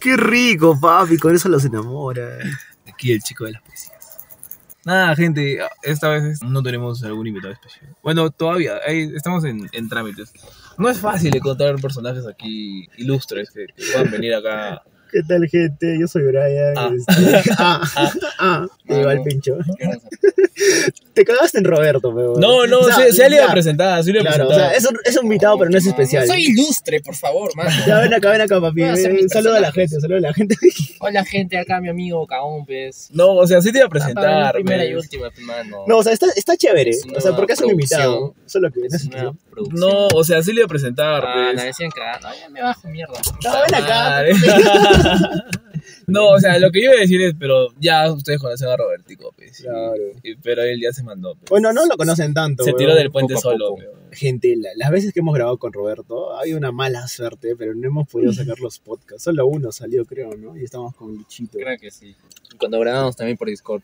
Qué rico, papi, con eso los enamora. Aquí el chico de las poesías. Nada, gente, esta vez no tenemos algún invitado especial. Bueno, todavía, ahí estamos en, en trámites. No es fácil encontrar personajes aquí ilustres que, que puedan venir acá. ¿Qué tal, gente? Yo soy Brian. Ah. este, ah, ah, iba el pincho. Te cagaste en Roberto, pero. No, no, O sea, se, se le iba a presentar, se le iba a Claro, o presentar. sea, es un, es un invitado, pero no es especial. Soy ilustre, por favor, mano. Ya ven acá, ven acá, papi. Voy a la gente, saluda a la gente. Hola, gente, acá mi amigo Caón, pues. No, o sea, sí te iba a Para presentar. primera y pues. última, pues, mano. No, o sea, está, está chévere. Es O sea, porque es un invitado. Solo que no es una producción. No, o sea, sí le iba a presentar. Ah, pues. la decían que no, ya me bajo mierda. No, ven acá. No, o sea, lo que yo iba a decir es, pero ya ustedes conocen a Robertico, pues. Claro. y- pero él ya se mandó. pues. Bueno, no lo conocen tanto. se weón. tiró del puente poco solo. Gente, la- las veces que hemos grabado con Roberto, ha habido una mala suerte, pero no hemos podido sacar los podcasts. Solo uno salió, creo, ¿no? Y estamos con Luchito. Creo que sí. Cuando grabamos también por Discord.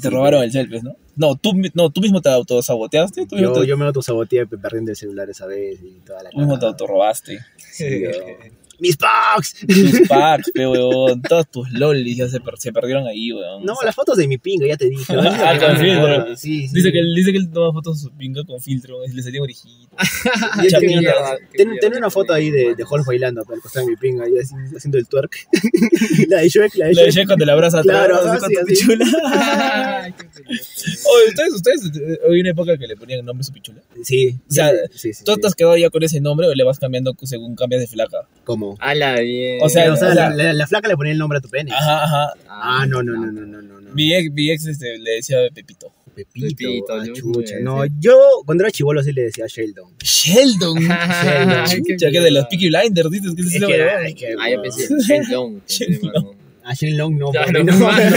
Te robaron el selfie, ¿no? No, tú, mi- no, tú mismo te autosaboteaste. Tú mismo Yo, te, yo me autosaboteé perdiendo el celular esa vez y toda la tú mismo te autorrobaste. Sí. ¡Mis packs! Tus packs, pe, weón. Todos tus lolis ya se, per- se perdieron ahí, weón. No, las fotos de mi pinga, ya te dije. Ah, con filtro. Sí, sí. Dice que, él, dice que él toma fotos de su pinga con filtro y le salía orejito. Ten- tenía una foto ahí de, de Hulk bailando al costado de mi pinga, y así, haciendo el twerk. la de Shrek, la de La de Shrek. Cuando la abraza Claro, atrás, ajá, así pichula. Oye, ¿ustedes, ustedes, eh, hubo una época que le ponían nombre a su pichula. Sí, O sea, sí, sí, ¿Tú sí. te has quedado ya con ese nombre o le vas cambiando según cambias de flaca? ¿Cómo? Ala, bien. O sea, o sea, o sea- la, la- la flaca le ponía el nombre a tu pene. Ajá, ajá. Ah, no, no, no, no, no, no. no. Mi ex, mi ex este, le decía Pepito. Pepito, Pepito, ah, chucha. No, yo cuando era chivolo sí le decía Sheldon. Sheldon. Ay, qué Chucha, que de los. Peaky Blinders, dices que es Es esa que huevada? era, es que, Ah, yo pensé Shenlong. pensé, Shenlong. mano. A Shenlong no, Claro, papi, no. mano,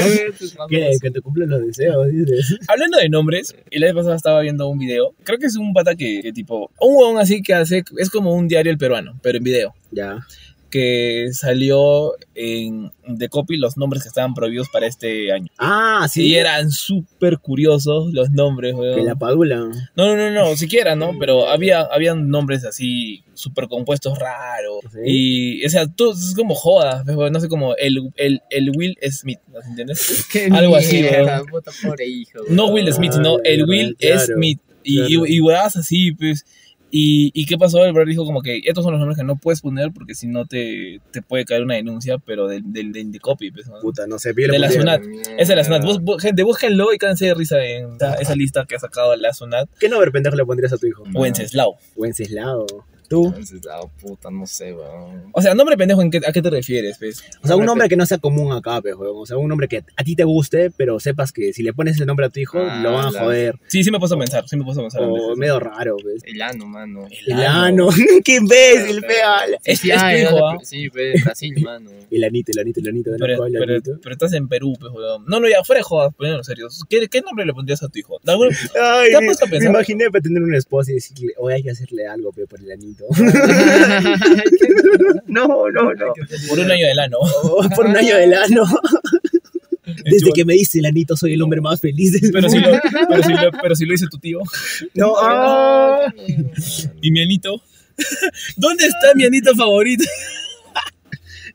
¿Qué? Que te cumplen los deseos, dices. Hablando de nombres, y la vez pasada estaba viendo un video. Creo que es un pata que, que tipo. Un huevón así que hace. Es como un diario el peruano, pero en video. Ya. Que salió en de copy los nombres que estaban prohibidos para este año. Ah, sí. Y eran súper curiosos los nombres, weón. Que la padula. No, no, no, no, siquiera, ¿no? Pero había, habían nombres así, súper compuestos raros. Sí. Y, o sea, tú, es como jodas, weón, no sé, como el, el, el Will Smith, ¿no entiendes? Qué Algo así, mierda, weón. puta pobre hijo. No Will Smith, sino el Claro, Will claro, Smith. Y, claro. y, así, pues. Y, ¿Y qué pasó? El brother dijo como que estos son los nombres que no puedes poner porque si no te, te puede caer una denuncia, pero del, del, del de copy, pues. ¿no? Puta, no sé, yo De la Sunat. Esa es la Sunat. Bus- bu- gente, búsquenlo y cánse de risa en esa, esa lista que ha sacado la Sunat. ¿Qué nombre pendejo le pondrías a tu hijo? Wenceslao. Wenceslao. ¿Tú? Entonces, ah, puta, no sé, weón. O sea, nombre pendejo, ¿en qué, ¿a qué te refieres? Pues? O sea, un nombre que no sea común acá, pues, weón. O sea, un nombre que a ti te guste, pero sepas que si le pones ese nombre a tu hijo, Ah, lo van a claro. joder. Sí, sí me puedo pensar, sí me puedo pensar. en O eso. medio raro, pues. El ano, mano. El ano. Qué imbécil, fea. Es, Sí, es tu hijo, ¿ah? Sí, pues, Brasil, mano. El anito, el anito, el anito. ven Pero, el pero, pero estás en Perú, pues, weón. No, no, ya, fuera de jodas, poniéndolo serio. ¿Qué, ¿Qué nombre le pondrías a tu hijo? ¿Alguna- Ay, ¿Te has puesto a me pensar? imaginé para tener una esposa y decirle, hoy hay que hacerle algo, pero por el anito. no, no, no. Por un año del ano. Por un año del ano. Desde que me dice el anito soy el hombre más feliz del Pero si, lo, pero, si lo, pero si lo dice tu tío. No, ah. ¿Y mi anito? ¿Dónde está mi anito favorito?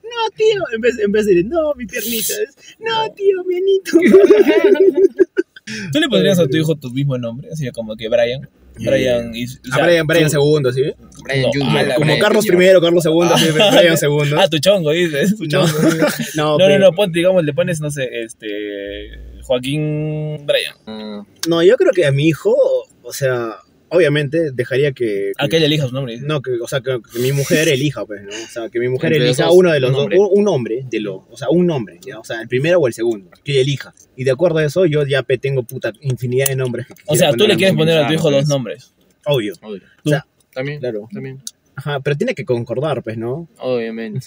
No, tío. En vez, en vez de decir, no, mi piernita. es, No, tío, mi anito. ¿Tú le pondrías a tu hijo tu mismo nombre? Así como que Brian. Brian. Y, o A sea, Brian, Brian segundo, ¿sí? Brian No, Junior, Como Brian Carlos Junior. primero, Carlos segundo, sí, Brian segundo. Ah, tu chongo, dices. Tu No, chongo. no, No, no, pero- no, ponte, digamos, le pones, no sé, este. Joaquín Brian. Ah, No, yo creo que a mi hijo, o sea, obviamente dejaría que... ¿A que- qué le elijas su nombre? No, que, o sea, que, que mi mujer elija, pues, ¿no? O sea, que mi mujer Entre elija dos, uno de los un dos, hombre. un, un hombre, de lo, o sea, un nombre, ¿ya? o sea, el primero o el segundo, que ella elija. Y de acuerdo a eso, yo ya tengo puta infinidad de nombres que O sea, tú le a quieres poner a tu hijo dos nombres. Obvio, obvio. o sea, También, claro. también. Ajá, pero tiene que concordar, pues, ¿no? Obviamente.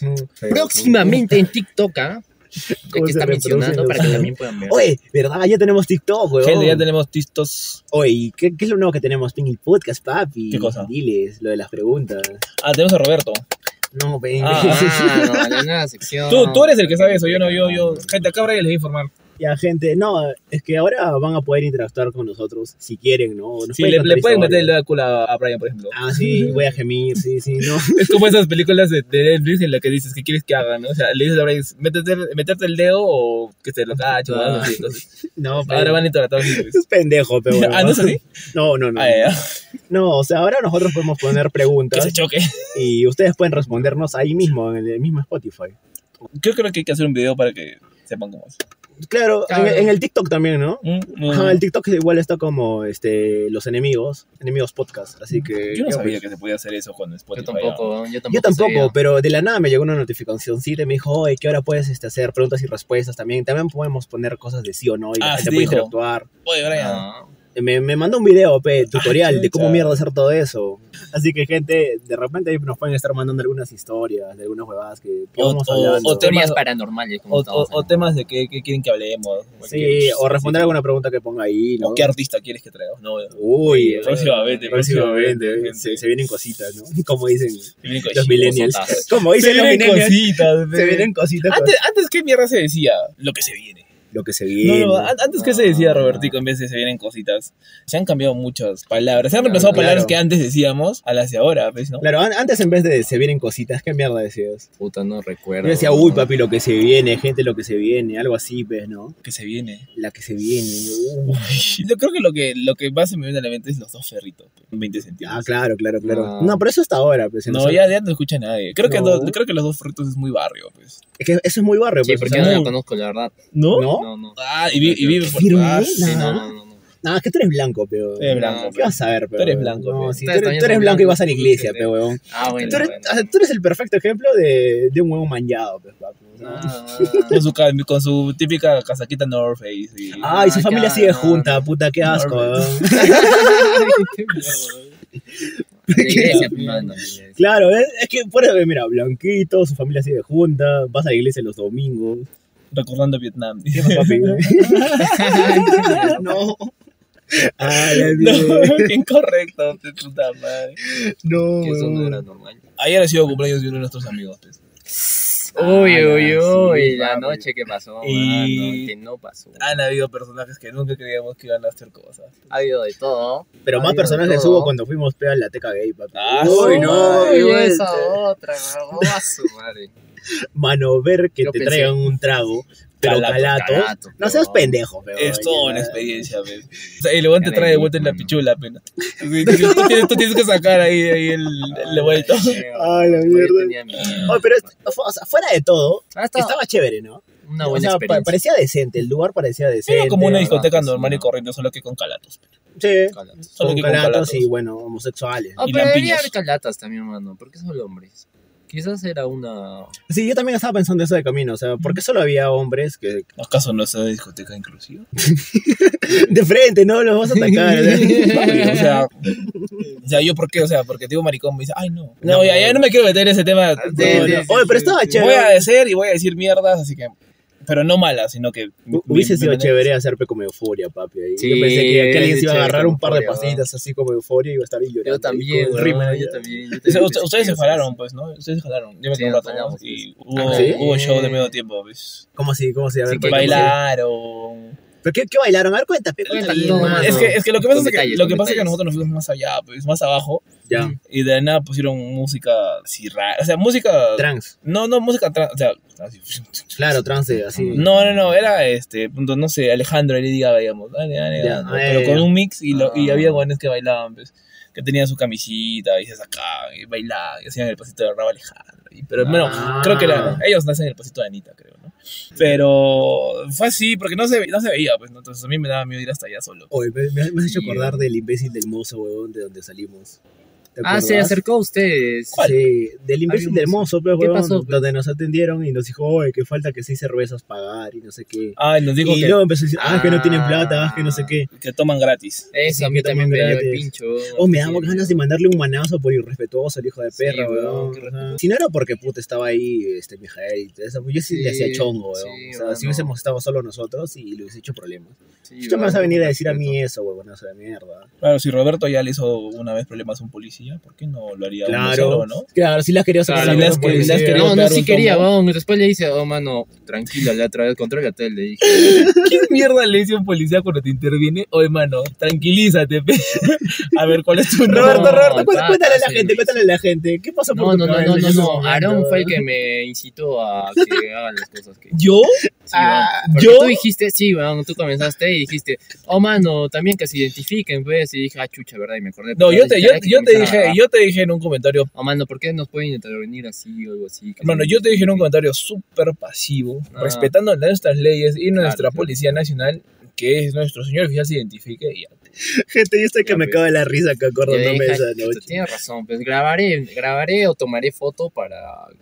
Próximamente en TikTok, ¿ah? ¿Cómo que está mencionando para que también puedan ver. Oye, ¿verdad? Ya tenemos TikTok, weón. Gente, ya tenemos tistos. Oye, ¿y ¿qué, ¿qué es lo nuevo que tenemos? Pin el podcast, papi. ¿Qué cosa? Diles, lo de las preguntas. Ah, tenemos a Roberto. No, ven. Ah, Ah, no, la nueva sección. Tú, tú eres el que sabe eso. Yo no, yo, yo. Gente, acá Brian les voy a informar. Ya, gente, no, es que ahora van a poder interactuar con nosotros si quieren, ¿no? Nos Sí, le, le pueden meter el dedo a a Brian, por ejemplo. Ah, sí, voy a gemir, sí, sí, no. Es como esas películas de, de Netflix en las que dices, ¿qué quieres que haga? ¿no? O sea, le dices a Brian, métete, meterte el dedo o que se lo cache o algo así. Entonces, No, pero- ahora van a interactuar pues. Es pendejo, pero. Ah, ¿no es así? No, no, no. Ah. No, o sea, ahora nosotros podemos poner Que preguntas se choque. y ustedes pueden respondernos ahí mismo, en el mismo Spotify. Yo creo que hay que hacer un video para que sepan cómo es. Claro. En, en el TikTok también, ¿no? Mm, mm. Ajá, el TikTok igual está como este, los enemigos, enemigos podcast, así que... Yo no ya, sabía pues. que se podía hacer eso con Yo Spotify. tampoco, yo tampoco. Yo tampoco, sabía. pero de la nada me llegó una notificación, sí, me dijo, oye, que ahora puedes este, hacer preguntas y respuestas también. También podemos poner cosas de sí o no y la Ah, gente sí puede dijo. interactuar. Oye, Brian. Ah, Me, me mandó un video, pe, tutorial de cómo mierda hacer todo eso. Así que, gente, de repente ahí nos pueden estar mandando algunas historias de algunas huevadas que, que O- vamos o- o Teorías temas- paranormales. Como O, o- temas de qué, qué quieren que hablemos. Sí, o responder alguna pregunta que ponga ahí, ¿no? O qué artista quieres que traigas. No, Uy, próximamente, próximamente, próximamente, se, se vienen cositas, ¿no? Como dicen Se vienen los millennials. Como Se dicen los vienen millennials, cositas. se vienen cositas. Antes, antes, ¿qué mierda se decía? Lo que se viene. Lo que se No, viene. no, an- antes, ¿qué se decía, Robertico, en vez de se vienen cositas? Se han cambiado muchas palabras. Se han reemplazado Claro. palabras que antes decíamos a las de ahora, ¿ves, no? Claro, an- antes en vez de se vienen cositas, ¿qué mierda decías? Puta, no recuerdo. Yo decía, uy, papi, lo que se viene, gente, lo que se viene, algo así, pues, ¿no? Que se viene. La que se viene. uy. Yo creo que lo que, lo que más se me viene a la mente es los dos ferritos, pues, 20 centímetros. Ah, claro, claro, claro. Ah. No, pero eso hasta ahora, pues. en No, ya, ya no escucha nadie. Creo que, No. do- creo que los dos ferritos es muy barrio, pues. Es que eso es muy barrio, Sí, pues. porque o yo sea, no lo conozco, la verdad. ¿No? ¿No? No, no. Ah, y, vi- y vive por... Firme. Ah, Sí, no, no, no. no. Nada, es que tú eres blanco. Eres blanco, ¿Qué vas a ver, pero? eres blanco, No, pe. sí, tú eres, también tú eres blanco y vas a la iglesia, sí, pe, weón. Ah, bueno. Tú eres, bueno. tú eres el perfecto ejemplo de, de un huevo manchado. ¿no? Ah, Con su, con su típica casaquita North Face. Y... Ay, su Ah, familia claro, sigue no, junta, no. puta, qué asco, Iglesia, iglesia. Claro, es, es que, por eso, mira, blanquito, su familia sigue junta, vas a la iglesia los domingos. Recordando Vietnam. ¿Qué más, papi? no. Ay, la No, mierda. qué incorrecto, de puta madre. no, Que eso no era normal. Ayer ha sido cumpleaños de uno de nuestros amigos. pues. Uy, Ah, uy, sí, uy, la papi. noche que pasó, Y- mano, que no pasó. Han habido personajes que nunca creíamos que iban a hacer cosas. Ha habido de todo. Pero más Ay, personajes hubo cuando fuimos pe, a la teca gay, papi. Ah, Uy, no, Uy, esa otra, no, a su madre. Mano, ver que Yo te pensé- traigan un trago, pero Calato, calato. calato, no seas pero- pendejo, pero. Es toda una experiencia, pues. O sea, y luego te trae de vuelta en la pichula, pena. Tú tienes, tú que sacar ahí, ahí el, el vuelto. Ay, la mierda. Oh, pero o sea, fuera de todo, Ah, estaba estaba chévere, ¿no? una o buena sea, pa- experiencia. parecía decente, el lugar parecía decente. Era como una discoteca sí, normal y corriente, solo que con calatos. Sí, Calatos. Solo con que con calatos calatos. y, bueno, homosexuales. Y pero debería lampiños. haber calatas también, mano. ¿Por qué solo hombres? Quizás era una... Sí, yo también estaba pensando eso de camino, o sea, porque solo había hombres que ¿Acaso no es una discoteca inclusiva? de frente, ¿no? Los vas a atacar. o sea. o sea, yo por qué, o sea, porque te digo maricón, me dice, ay no. No, No. ya, ya no me quiero meter en ese tema. Sí, No, sí, no. sí, Oye, pero sí, estaba sí. chévere. Voy a decir y voy a decir mierdas, así que. Pero no malas, sino que. Hu- Hubiese sido chévere hacerpe como euforia, papi. ahí. Sí, yo pensé que, que alguien se iba a agarrar un par de pastillitas así como euforia y iba a estar ahí llorando. Yo también, yo también. yo ustedes se jalaron, pues, ¿no? Ustedes se jalaron. Yo me Sí, y hubo, Ah, ¿sí? hubo show de medio tiempo, pues. ¿Cómo así? ¿Cómo así? A ver, Sí, que. Bailaron. ¿Pero qué, qué bailaron? A ver, mano. Es que, es que lo que pasa es que, detalles, lo con que, pasa es que detalles. nosotros nos fuimos más allá, pues, más abajo. Ya, Y de nada pusieron música así rara. O sea, música. trans. No, no, música trans. O sea, así. Claro, trans, así. No, no, no, era este, punto, no sé, Alejandro Lady Gaga, digamos. Dale, dale, Ya, dale, ah, pero con un mix y, lo, y Ah. había guanes que bailaban, pues, que tenían su camisita y se sacaban y bailaban y hacían el pasito de Rabo Alejandro. Y- pero bueno, Ah. creo que era, ellos nacen el pasito de Anita, creo, ¿no? Pero fue así, porque no se, no se veía, pues, ¿no? entonces a mí me daba miedo ir hasta allá solo. Oye, me, me- has hecho acordar del imbécil del mozo, huevón, de donde salimos. ¿Te Ah, se acercó a ustedes. ¿Cuál? Sí, del imbécil del mozo, pues, ¿Qué huevón, pasó, pues? donde nos atendieron y nos dijo, oye, que falta que seis cervezas pagar y no sé qué. Ay, nos dijo y que, luego empezó a decir, ah, que no tienen Ah. plata, ah, que no sé qué. que toman gratis. Eso, a Sí, mí que también me dio el gratis. pincho. Oh, me daba Sí, ganas de mandarle un manazo por irrespetuoso al hijo de Sí, perra, weón, weón. si no era porque puta estaba ahí este Mijael y todo eso, yo sí, le hacía chongo, weón. sí, o sea, si hubiésemos estado solo nosotros y le hubiese hecho problemas. Sí, ¿Tú me vas a weón, venir a decir a mí eso, huevonazo de mierda? Claro, si Roberto ya le hizo una vez problemas a un policía. Policía, ¿por qué no lo haría Claro. uno solo, no? Claro, si las quería sacar Claro, las que- las. No, no, sí quería, weón. Después le dice, oh, mano, tranquilo, le trae el control y le dije, ¿Qué mierda le dice un policía cuando te interviene? Oye, mano, tranquilízate, pe. A ver, ¿cuál es tu nombre? Roberto, Roberto, cuéntale, ta, cuéntale a la sí, gente, cuéntale a la gente. ¿Qué pasó por no, tu no, no, no, no? Aarón fue el que me incitó a que hagan las cosas que... ¿Yo? Sí, Ah, ¿yo? tú dijiste, sí, weón, tú comenzaste y dijiste, oh, mano, también que se identifiquen, pues, y dije, ah, chucha, ¿verdad? Y me acordé. No, yo te, dije, yo, yo te comenzar dije, a- yo te dije en un comentario, Oh, mano, ¿por qué nos pueden intervenir así o algo así? Se yo te dije en un comentario súper pasivo, Ah. respetando nuestras leyes y nuestra claro. Policía Nacional, que es nuestro señor oficial se identifique y ya. Gente, yo estoy que Ya, me pues. cago en la risa que acordándome de esa "Chuta, noche. Tienes razón, pues grabaré, grabaré o tomaré foto para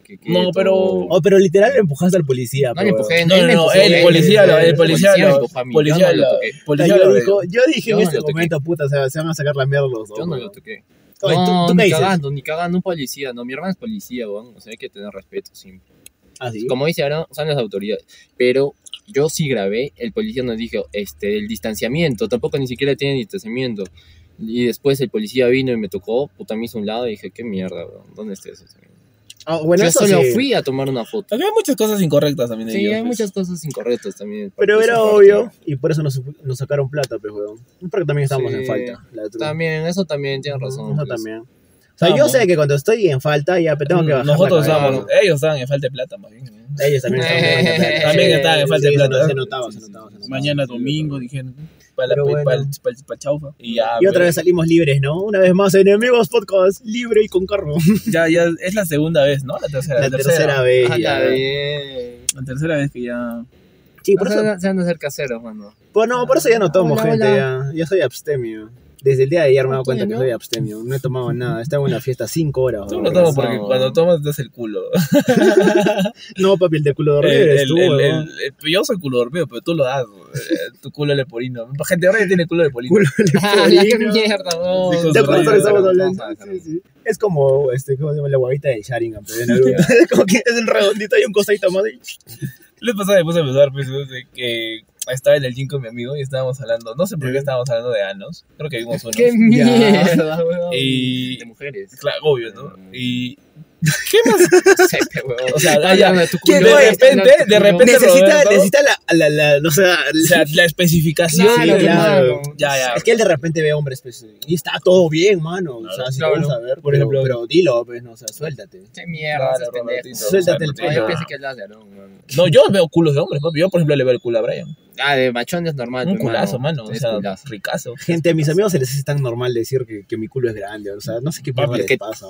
que quede No, pero- todo- Oh, pero literal le empujaste al policía. No le pero- empujé, No, no, no, empujó, el él- policía, lo- el policía, me lo- empujó a mí, yo policía, no lo lo- policía, yo, lo- yo dije Yo en no este lo toqué. momento, puta, o sea, se van a sacar la mierda los dos. Yo no lo toqué. Oye, ¿tú- no, tú qué ni dices? cagando, ni cagando un policía, no, mi hermano es policía, weón, o sea, hay que tener respeto siempre. Ah, sí. Como dice ahora, son las autoridades, pero yo sí grabé, el policía nos dijo, este, el distanciamiento, tampoco ni siquiera tiene distanciamiento. Y después el policía vino y me tocó, puta, me hizo un lado y dije, qué mierda, weón, ¿dónde está eso? Ah, bueno, yo eso solo sí. fui a tomar una foto. Hay muchas cosas incorrectas también de Sí, ellos, hay pues. muchas cosas incorrectas también. Pero era parte. obvio, y por eso nos, nos sacaron plata, pues, weón. Porque también estábamos Sí, en falta. La. También, eso también, tienes razón. Eso pues. también. O sea, yo Vamos. sé que cuando estoy en falta, ya tengo que bajar Nosotros estábamos, ellos estaban en falta de plata, más bien. Ellos también estaban en falta de plata. También estaban en falta de plata. Se notaba, se notaba. se notaba. Mañana domingo, dijeron, para la bueno. el, para el chaufa. Y ya, Y otra pues, vez salimos libres, ¿no? Una vez más, Enemigos Podcast, libre y con carro. ya, ya es la segunda vez, ¿no? La tercera, La tercera vez. Ah, ya. ya, bien. La tercera vez que ya. Sí, por eso, se, han de hacer caseros, mano. pues no, por eso ya no tomo, Hola, gente. hola. Ya, ya soy abstemio. Desde el día de ayer me he dado cuenta que ¿no? soy abstemio. No he tomado nada. Estaba en la fiesta cinco horas. Tú no tomas porque cuando tomas te das el culo. No, papi, el de culo dormido El- el- el- el- el- yo soy culo dormido, pero tú lo das. eh, Tu culo leporino. Gente, ahora ya tiene culo leporino. Culo Ah, leporino. mierda, ¿Te acuerdas que estamos de hablando? Sí, sí. Es como, este, ¿cómo se llama? La guavita de Sharingan, pero como que es un redondito y un cosito más. Les pasaba después de empezar, pues, de que estaba en el gym con mi amigo y estábamos hablando, no sé por qué estábamos hablando de anos, creo que vimos uno. Qué mierda, weón. Y- De mujeres. Claro, obvio, ¿no? Mm. Y, Sepe, weón. o sea, ah, ya, de repente, de repente- Necesita, Roberto. necesita la, la, la, no sé, o sea, la especificación. Claro, Sí, claro. Ya, ya. Es que él de repente ve hombres, pues, y está todo bien, mano. O sea, si Claro. vamos a ver, Por pero, ejemplo- pero dilo, pues, no, o sea, suéltate. Qué mierda. Robertito, Suéltate el pelo. No, yo veo culos de hombres, papi. Yo, por ejemplo, le veo el culo a Brian. Ah, de machón es normal. Un culazo, mano. O Es sea, culazo. ricazo. Gente, a mis amigos se les hace tan normal decir que, que mi culo es grande. O sea, no sé qué Papi, mierda les que- pasa.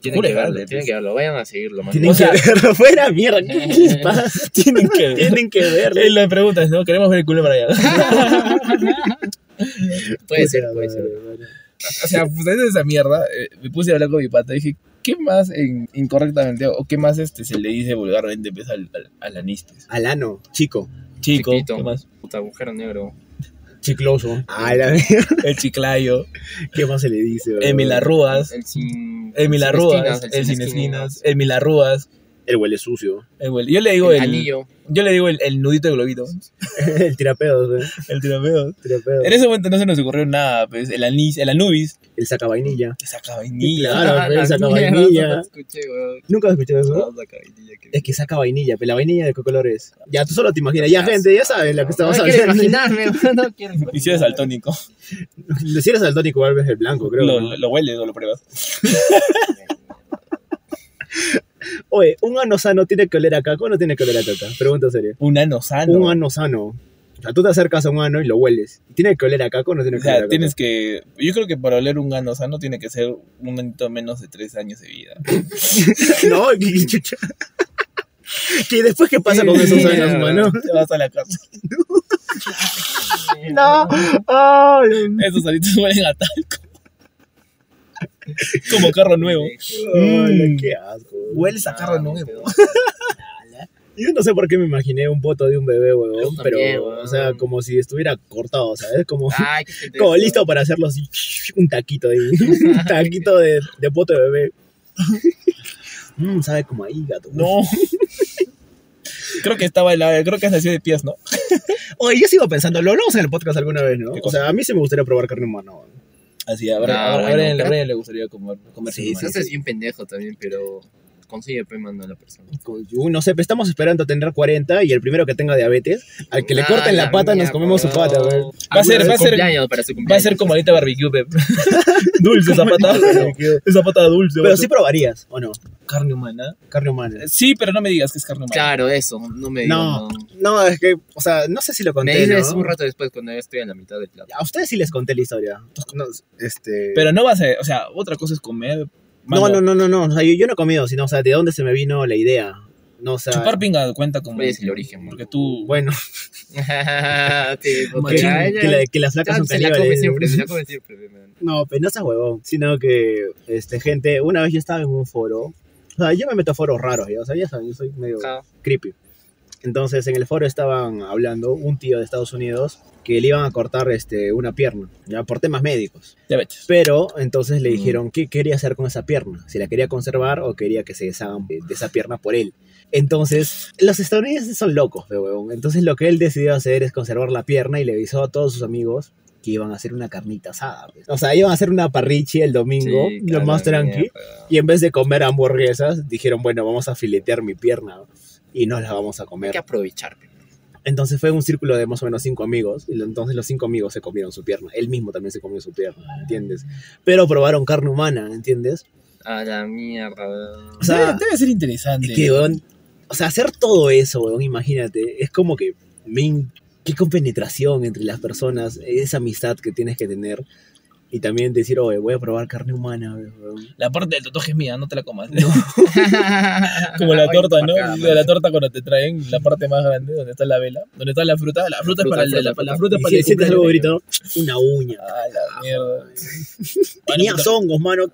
Tienen Culo que verlo, tienen pues. que verlo. Vayan a seguirlo, man. Tienen O sea- que verlo fuera, mierda. ¿Qué les pasa? Tienen que ver. Tienen que verlo. Eh, la pregunta es, ¿no? Queremos ver el culo de Brian. Puede ser, puede ser. o sea, pues de esa mierda, eh, me puse a hablar con mi pata y dije, ¿qué más en- incorrectamente o qué más este, se le dice vulgarmente pues, al, al, al anistes? Alano, chico, Chico, Chiquito. ¿qué más? Puta, agujero negro. chicloso. A la mierda. El chiclayo, ¿Qué más se le dice? bro? el milarrúas, El sin. el milarrúas, sin el sin esquinas, esquinas, el milarrúas. El huele sucio. el huele- yo le digo El el, anillo. yo le digo el, el nudito de globito, el tirapedo, ¿eh? el tirapeo. Tirapedo. En ese momento no se nos ocurrió nada, pues, el anís, el anubis, El saca vainilla. que saca vainilla. Claro, pe, la saca mierda, vainilla. no lo escuché, weón. ¿Nunca has escuchado eso? No, Es que saca vainilla, pero la vainilla de qué color es. Ya, tú solo te imaginas. Ya, gente, ya saben lo que estamos no quiero hablando. imaginarme, no quiero Y si eres daltónico, Si eres daltónico, igual ves el blanco, creo. lo, ¿no? lo, lo hueles o lo pruebas. Oye, ¿un ano sano tiene que oler a caca o no tiene que oler a caca? Pregunta seria. Un ano sano. Un ano sano. O sea, tú te acercas a un ano y lo hueles. ¿Tiene que oler a caca o no tiene O que oler a sea, caca? tienes que. Yo creo que para oler un ano sano tiene que ser un momento menos de tres años de vida. No, que chucha. ¿Y después qué pasa con esos años, mano? Te vas a la casa. No. Ay, Esos alitos huelen a talco. Como carro nuevo. Ay, qué asco. Hueles a Ah, carro nuevo. Yo no sé por qué me imaginé un poto de un bebé, weón. Yo Pero, también, o sea, como si estuviera cortado, ¿sabes? Como, Ay, como listo para hacerlo así. Un taquito ahí. Un taquito de, de poto de bebé. Mmm, sabe como a hígado. No. Creo que estaba en la. Creo que es así de pies, ¿no? Oye, yo sigo pensando, lo hablamos en el podcast alguna vez, ¿no? ¿Qué O sea, a mí sí me gustaría probar carne humana, weón. Así, a, Bri- Ah, a Bri- a bueno, Brian, a pero- Brian le gustaría comer, comer Sí, sí, es bien pendejo también, pero consigue pe mando a la persona. Uy, no sé, pero estamos esperando a tener 40 y el primero que tenga diabetes, al que le Ah, corten la, la pata, nos comemos su pata, güey. Va a ser- va a ser- Va a ser como ahorita barbecue, Pep. dulce esa patada. esa patada dulce. Pero sí probarías, ¿o no? Carne humana. Carne humana. Sí, pero no me digas que es carne humana. Claro, eso, no me digas. No, No. es que, o sea, no sé si lo Me conté, dices ¿no? un rato después cuando ya estoy a la mitad del plato. A ustedes sí les conté la historia. No, este... Pero no va a ser, o sea, otra cosa es comer. No, no, no, no, no, o sea, yo, yo no he comido, sino, o sea, ¿de dónde se me vino la idea? No, o sea, Chupar pinga cuenta como. ¿Cuál es el origen, Porque tú. bueno, que, la- que las ya flacas son se la come caníbales. siempre, se la come siempre. man. No, pero no seas huevón, sino que, este, gente, una vez yo estaba en un foro, o sea, yo me meto a foros raros, ya, o sea, ya saben, yo soy medio Ja. creepy. Entonces, en el foro estaban hablando un tío de Estados Unidos que le iban a cortar este, una pierna, ya, por temas médicos. Diabetes. Pero entonces le Mm. dijeron qué quería hacer con esa pierna, si la quería conservar o quería que se deshagan de esa pierna por él. Entonces, los estadounidenses son locos, huevón. Entonces, lo que él decidió hacer es conservar la pierna y le avisó a todos sus amigos que iban a hacer una carnita asada. pues. O sea, iban a hacer una parrichi el domingo, Sí, lo más tranqui. Y en vez de comer hamburguesas, dijeron, bueno, vamos a filetear mi pierna y nos la vamos a Hay comer. que aprovechar. Entonces fue un círculo de más o menos cinco amigos. Y entonces los cinco amigos se comieron su pierna. Él mismo también se comió su pierna, ¿entiendes? Pero probaron carne humana, ¿entiendes? A la mierda. O sea, debe, debe ser interesante. es que, weón, o sea, hacer todo eso, weón, imagínate, es como que, men, qué compenetración entre las personas, esa amistad que tienes que tener. Y también decir, oye, voy a probar carne humana. La parte del tatuaje es mía, no te la comas. No. Como la torta, ¿no? De la torta cuando te traen la parte más grande, donde está la vela, donde está la fruta. La fruta, es Fruta, para el, fruta, la, fruta. la fruta es Y para si el sientes algo bonito, una uña. Ah, la mierda. Tenías hongos, mano.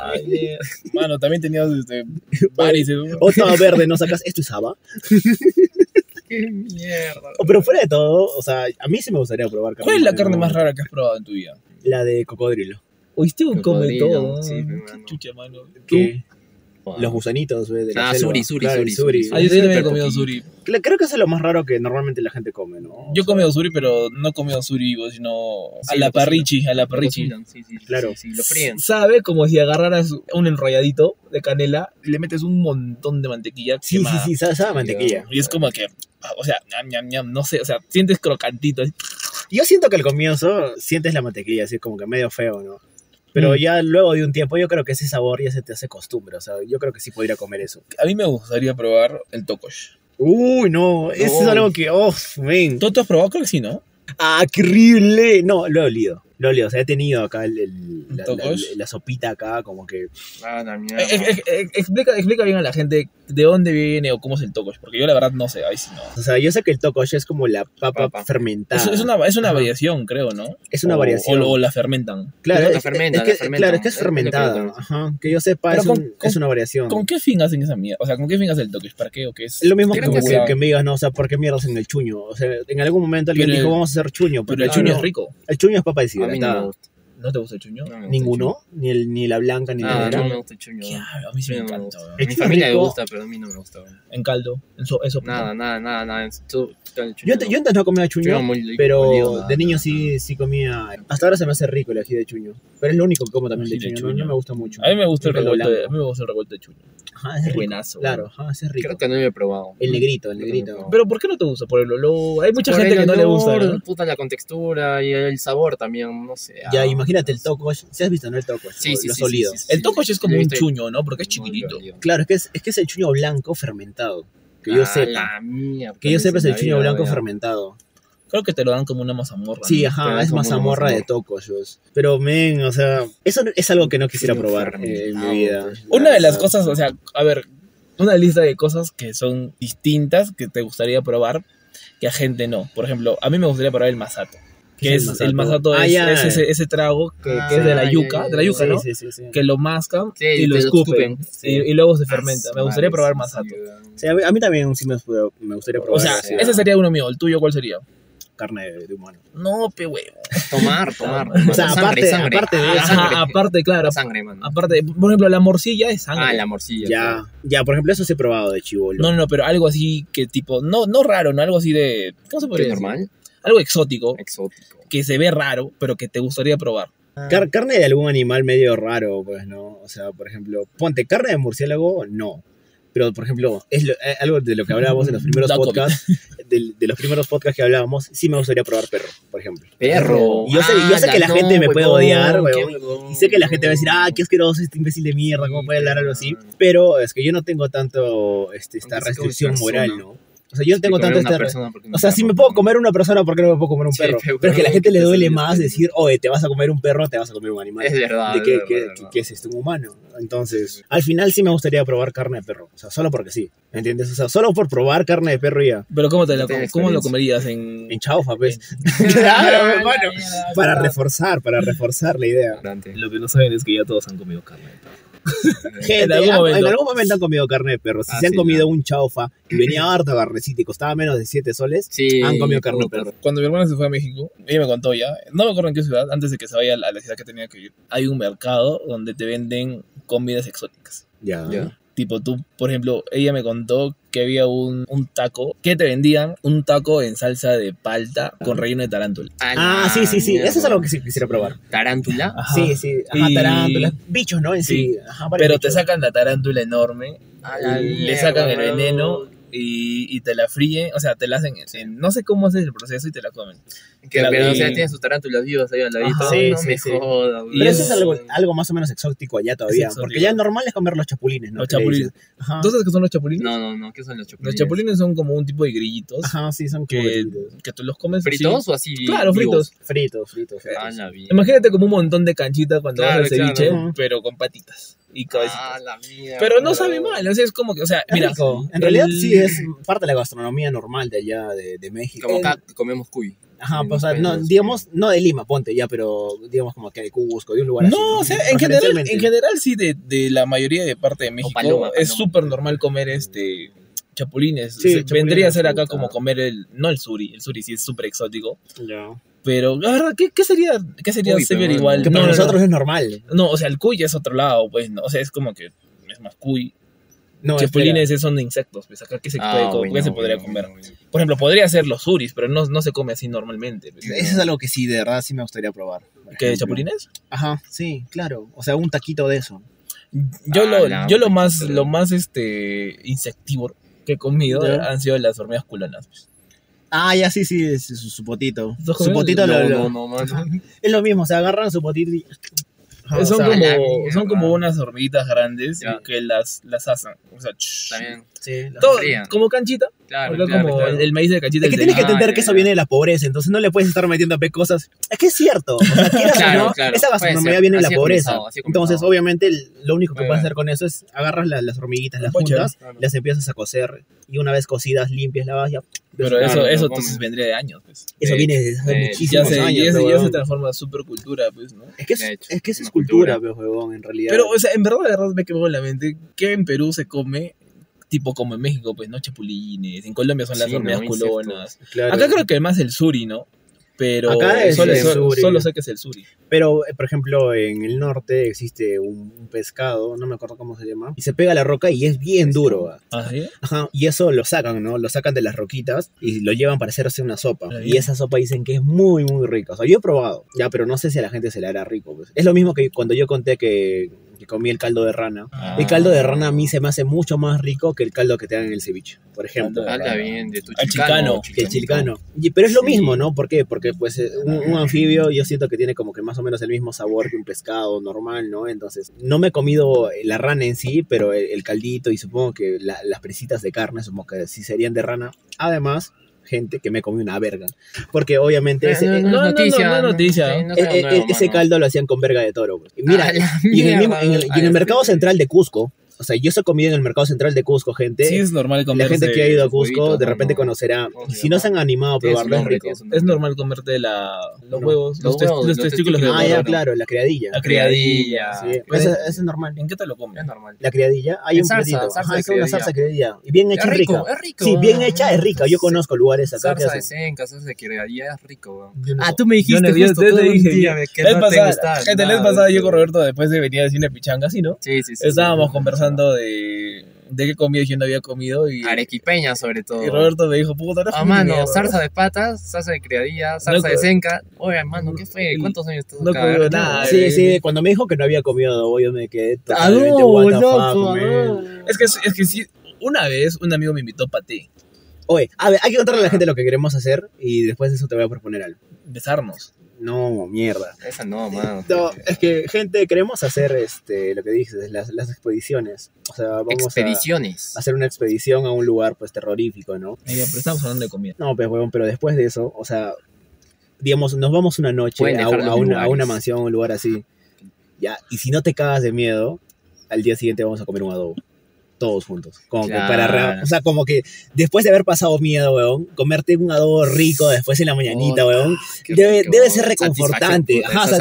Ay, mierda. Mano, también tenías este, varices. ¿no? O estaba verde, no sacas. Esto es haba. Qué mierda. Oh, pero fuera de todo, o sea, a mí sí me gustaría probar carne ¿Cuál es la carne más rara que has probado en tu vida? La de cocodrilo. Oíste un come Cocodrilo, todo. sí, ¿no? mi Qué los gusanitos de la Ah, selva. suri, suri, Claro, el suri, suri. Ah, yo también he comido suri. Creo que eso es lo más raro que normalmente la gente come, ¿no? Yo he comido suri, pero no he comido suri vivo, sino a la parrichi, a la parrichi. Sí, sí, Claro. sí, sí, lo fríen. Sabe como si agarraras un enrolladito de canela, le metes un montón de mantequilla Sí, sí, quemada. sí, sabe, sabe mantequilla. Y es como que, o sea, ñam, ñam, ñam, no sé, o sea, sientes crocantito. Yo siento que al comienzo sientes la mantequilla, así como que medio feo, ¿no? Pero Mm. ya luego de un tiempo yo creo que ese sabor ya se te hace costumbre, o sea, yo creo que sí podría comer eso. A mí me gustaría probar el tokosh. Uy, no, eso es No. algo que, oh, men. ¿Tú, tú has probado? Creo que sí, ¿no? Ah, qué horrible. No, lo he olido. O sea, he tenido acá el, el- la, la- ¿Tocosh? la sopita acá, como que... Ah, la Eh, mierda. eh, eh, explica, explica bien a la gente de dónde viene o cómo es el tokosh, porque yo la verdad no sé, ahí sí no. O sea, yo sé que el tokosh es como la papa, Papa. fermentada. Es, es una, es una Ajá. variación, creo, ¿no? Es una O- variación. O, o la fermentan. Claro, La es, fermentan, es que, la fermentan. claro, es que es que fermentada. también. Ajá, que yo sepa, es, con- un- con- es una variación. ¿Con qué fin hacen esa mierda? O sea, ¿con qué fin hacen el tokosh? ¿Para qué o qué es? Es lo mismo que, que, que que me digas, no, o sea, ¿por qué mierdas en el chuño? O sea, en algún momento alguien Pero dijo, el- vamos a hacer chuño. Pero el Ah, chuño no. es rico. El chuño es papa A mí no me deshidratada. gusta. ¿No te gusta el chuño? No me gusta el Ninguno, ni, el, ni la blanca ni chuño. la Ah, negra. no me gusta el chuño. ¿Qué? A mí sí me No me encanta. gusta. A mi familia le rico. gusta, pero a mí no me gusta. En caldo, en, so, en sopa. Nada, nada, nada, nada. Tú- chuño Yo, yo antes no comía chuño, Chuño muy- pero molido, nada, de niño nada, sí, sí comía. Hasta ahora se me hace rico el ají de chuño. Pero es lo único que como también de chuño. No, chuño. no me gusta mucho. A mí me gusta el El revuelto, de, a mí me gusta el revuelto de chuño. Ajá, es buenazo. Claro, ajá, ese es rico. Creo que no lo he probado. El negrito, el negrito. Pero ¿por qué no te gusta? Por el olor. Hay mucha gente que no le gusta. Puta, la contextura y el sabor también, no sé. Ya, ah, imagínate el tokosh. ¿Sí has visto, no? El tokosh. Sí, sí, Lo sí, sí, El sí. tokosh es como un chuño, ¿no? Porque es chiquitito. Claro, es que es, es que es el chuño blanco fermentado. Que yo Ah, sepa. la mierda, Que yo sepa es el chuño vida, blanco ya. fermentado. Creo que te lo dan como una mazamorra. Sí, ¿no? ajá, es mazamorra de tokoshos. Pero, men, o sea, eso es algo que no quisiera probar eh, en mi vida. Una de las cosas, o sea, a ver, una lista de cosas que son distintas que te gustaría probar que a gente no. Por ejemplo, a mí me gustaría probar el masato. ¿Qué Que es es el el masato? Ah, es, ese, ese trago que, Ah, que es de la yuca, de la yuca, Sí, ¿no? sí, sí, sí. Que lo mascan Sí, y lo escupen. Y, y luego se fermenta. Me gustaría probar sí, masato. a mí, a mí también sí me, me gustaría probar O sea, sí, ese sería uno mío. ¿El tuyo cuál sería? carne de, de humano. No, pe huevo. Tomar, tomar. O sea, aparte- sangre. aparte de Ah, eso- sangre. Ajá, aparte, claro. Sangre, mano. Aparte, por ejemplo, la morcilla es sangre. Ah, la morcilla. Ya, claro. ya, por ejemplo, eso sí he probado de chivolo. No, no, no, pero algo así que tipo, no, no raro, no algo así de, ¿cómo se ¿Qué podría decir? normal? Algo exótico, Exótico. que se ve raro, pero que te gustaría probar. Car- carne de algún animal medio raro, pues, ¿no? O sea, por ejemplo, ponte carne de murciélago, no. Pero, por ejemplo, es lo- eh, algo de lo que hablábamos en los primeros podcasts, de, de los primeros podcasts que hablábamos, sí me gustaría probar perro, por ejemplo. Perro. Y yo sé- yo sé que la no, gente me puede odiar, huevón. Y sé que la gente va a decir, ah, qué asqueroso este imbécil de mierda, ¿cómo puede hablar algo así? Pero es que yo no tengo tanto este, esta restricción moral, ¿no? O sea, yo no tengo tanto no O sea, si me puedo comer una persona, ¿por qué no me puedo comer un Sí, perro? pero pero es que a la gente le duele más este. decir, oye, te vas a comer un perro, te vas a comer un animal. Es verdad. de es qué, verdad, qué- es qué- verdad. qué es esto, un humano. Entonces, al final sí me gustaría probar carne de perro. O sea, solo porque sí. ¿Me entiendes? O sea, solo por probar carne de perro ya. Pero ¿cómo, te la, Tienes cómo lo comerías en...? En chaufa, pues. Ah, claro, la hermano. Para reforzar, para reforzar la idea. Lo que no saben es que ya todos han comido carne. de perro. Gente, En algún en momento. algún momento han comido carne de perro. Si Ah, se han sí, comido no. un chaufa y venía harta carnecita y costaba menos de 7 soles, Sí. han comido carne de perro. Cuando mi hermana se fue a México, ella me contó ya, no me acuerdo en qué ciudad, antes de que se vaya a la, a la ciudad que tenía que ir, hay un mercado donde te venden comidas exóticas. Ya. Ya. Tipo, tú, por ejemplo, ella me contó que había un, un taco que te vendían un taco en salsa de palta con relleno de tarántula. Ah, sí, sí, sí. Eso es algo que sí quisiera probar. Tarántula. Ajá. Sí, sí. Ajá, Y- tarántulas. Bichos, ¿no? En sí. Sí. Ajá, Pero te sacan la tarántula enorme, le mierda, sacan el veneno y, y te la fríen, o sea, te la hacen, en- en- no sé cómo haces el proceso y te la comen. Que, La pero, o sea, tiene sus tarántulas vivas ahí al ladito. Sí, no sí, me sí. Pero es- eso es algo, algo más o menos exótico allá todavía. exótico. Porque ya normal es comer los chapulines, ¿no? Los chapulines. ¿Tú sabes qué son los chapulines? No, no, no. ¿Qué son los chapulines? Los chapulines son como un tipo de grillitos Ajá, sí, son que, que tú los comes. ¿Fritos o así? Claro, vivos? fritos. fritos, fritos. fritos. Ah, la vida. Imagínate como un montón de canchitas cuando Claro, vas al ceviche, claro. pero con patitas y cabecitas. Ah, la mierda. pero no sabe mal, sea, es como que, o sea, Es mira, rico. En el- realidad sí es parte de la gastronomía normal de allá, de, de México. Como acá comemos cuy. Ajá, pues, o sea, no, digamos, no de Lima, ponte ya, pero digamos como que de Cusco, de un lugar así. No, o sea, en general, en general sí, de, de la mayoría de parte de México paloma, es paloma. súper normal comer este chapulines. Sí, Se- chapulines, Vendría a ser acá como comer el, no el suri, el suri sí es súper exótico, pero la verdad, ¿qué, qué sería, qué sería Uy, pero igual? Que No, para no, no. nosotros es normal. No, o sea, el cuy es otro lado, pues, no, o sea, es como que es más cuy. No, chapulines son de insectos, pues acá qué se, puede Ah, bueno, qué se podría bueno, comer. bueno. Por ejemplo, podría ser los suris, pero no, no se come así normalmente. pues. Eso es algo que sí, de verdad, sí me gustaría probar. ¿Qué, chapulines? Ajá, sí, claro. O sea, un taquito de eso. Yo Ah, lo, yo lo puta más, lo más este insectívoro que he comido Ya. han sido las hormigas culonas. pues. Ah, ya sí, sí, es su, su potito. ¿Tú has Su potito No, lo- no, lo- no, mano. es lo mismo, o sea, agarran su potito y... Ajá, son, o sea, como, son como unas hormiguitas grandes Ya. que las, las asan. O sea, ch- También. Sí, la- todo- frían. como canchita. Claro, acá claro, como claro. El, el maíz de canchita. Es que tienes que Ah, entender ya, que eso ya. viene de la pobreza, entonces no le puedes estar metiendo pe cosas. Es que es cierto. O sea, Claro, no, claro, esa gastronomía viene de la pobreza. comenzado, Entonces, obviamente, lo único que Muy puedes bien. hacer con eso es agarras la- las hormiguitas, las juntas, Claro. las empiezas a cocer y una vez cocidas, limpias, lavas, ya. Pero Claro, eso, eso entonces vendría de años. Pues. Eso de- viene desde hace de- Ya muchísimos se, años. ya, se, pe, ya se transforma super cultura, pues, ¿no? Es que, es, De hecho, es que eso es cultura, pe, huevón, en realidad. Pero, o sea, en verdad, de verdad me quemó la mente que en Perú se come tipo como en México, pues, ¿no? Chapulines. En Colombia son las Sí, hormigas ¿no? culonas. Claro. Acá creo que más el suri, ¿no? Pero Acá es solo, el solo- suri. solo sé que es el suri. Pero, eh, por ejemplo, en el norte existe un, un pescado, no me acuerdo cómo se llama, y se pega a la roca y es bien duro. ah. ¿Ah, sí? Ajá, y eso lo sacan, ¿no? Lo sacan de las roquitas y lo llevan para hacerse una sopa. Y esa sopa dicen que es muy, muy rica. O sea, yo he probado, ya, pero no sé si a la gente se le hará rico. pues. Es lo mismo que cuando yo conté que, comí el caldo de rana. Ah. El caldo de rana a mí se me hace mucho más rico que el caldo que te dan en el ceviche, por ejemplo. Habla bien de tu. Que el chilcano. Y- Pero es lo Sí. mismo, ¿no? ¿Por qué? Porque pues eh, un, un anfibio yo siento que tiene como que más o menos el mismo sabor que un pescado normal, ¿no? Entonces, no me he comido la rana en sí, pero el, el caldito y supongo que la- las presitas de carne, supongo que sí serían de rana. Además, gente que me comí una verga. Porque obviamente ese, no, eh, no, no, es no, noticia. no, no es noticia. sí, no eh, sea eh, nuevo, ese mano. caldo lo hacían con verga de toro. pues. Y mira, y en el, mismo- mierda. en el- y en el mercado central de Cusco, o sea, yo he comido en el mercado central de Cusco, gente. Sí, es normal La comerse. gente que ha ido a Cusco huevitos, de repente ¿no? conocerá. ¿Cómo Y se si no se han animado a probarlo, es rico. Es normal comerte la, los No. huevos, los, huevos, los los testículos de. Ah, ya, claro, la criadilla. La criadilla. Sí, Pues, eso, eso es normal. ¿En qué te lo comes? Es normal. La criadilla, hay En un salsa, platito. salsa Ajá, de es una salsa criadilla. Y bien hecha Es rica. es rico. Sí, bien hecha es rica. Yo conozco lugares acá Salsa de senca, salsa de criadilla es rico, Ah, tú me dijiste Yo te- dije, La gente, la vez nada, pasada yo con. Roberto después de venir a decir una pichanga, ¿sí, no? Sí, sí, sí. Estábamos sí. Conversando de, de qué comía y yo no había comido. Y, Arequipeña, sobre todo. y Roberto me dijo, puta, no Ah, mano, mierda". salsa de patas, salsa de criadilla, salsa de senca. Oye, hermano, ¿qué fue? ¿Cuántos años estás No acá? comió nada. Sí, eh. sí, cuando me dijo que no había comido adobo, yo me quedé totalmente what loco. Es que, es que sí, una vez un amigo me invitó a paté, Oye, a ver, hay que contarle a la gente lo que queremos hacer y después de eso te voy a proponer algo. besarnos. No, mierda. Esa no, mano. No, es que, gente, queremos hacer este, lo que dices, las, las expediciones. O sea, vamos Expediciones. a hacer una expedición a un lugar, pues, terrorífico, ¿no? Pero estamos hablando de comida. No, pues, huevón, pero después de eso, o sea, digamos, nos vamos una noche a, a los una, a una mansión, a un lugar así. Ya, y si no te cagas de miedo, al día siguiente vamos a comer un adobo. Todos juntos. Como que para. O sea, como que después de haber pasado miedo, weón, comerte un adobo rico después en la mañanita, Oh, weón, debe, rico. debe ser Satisfacción reconfortante. pura, Ajá, satisfacción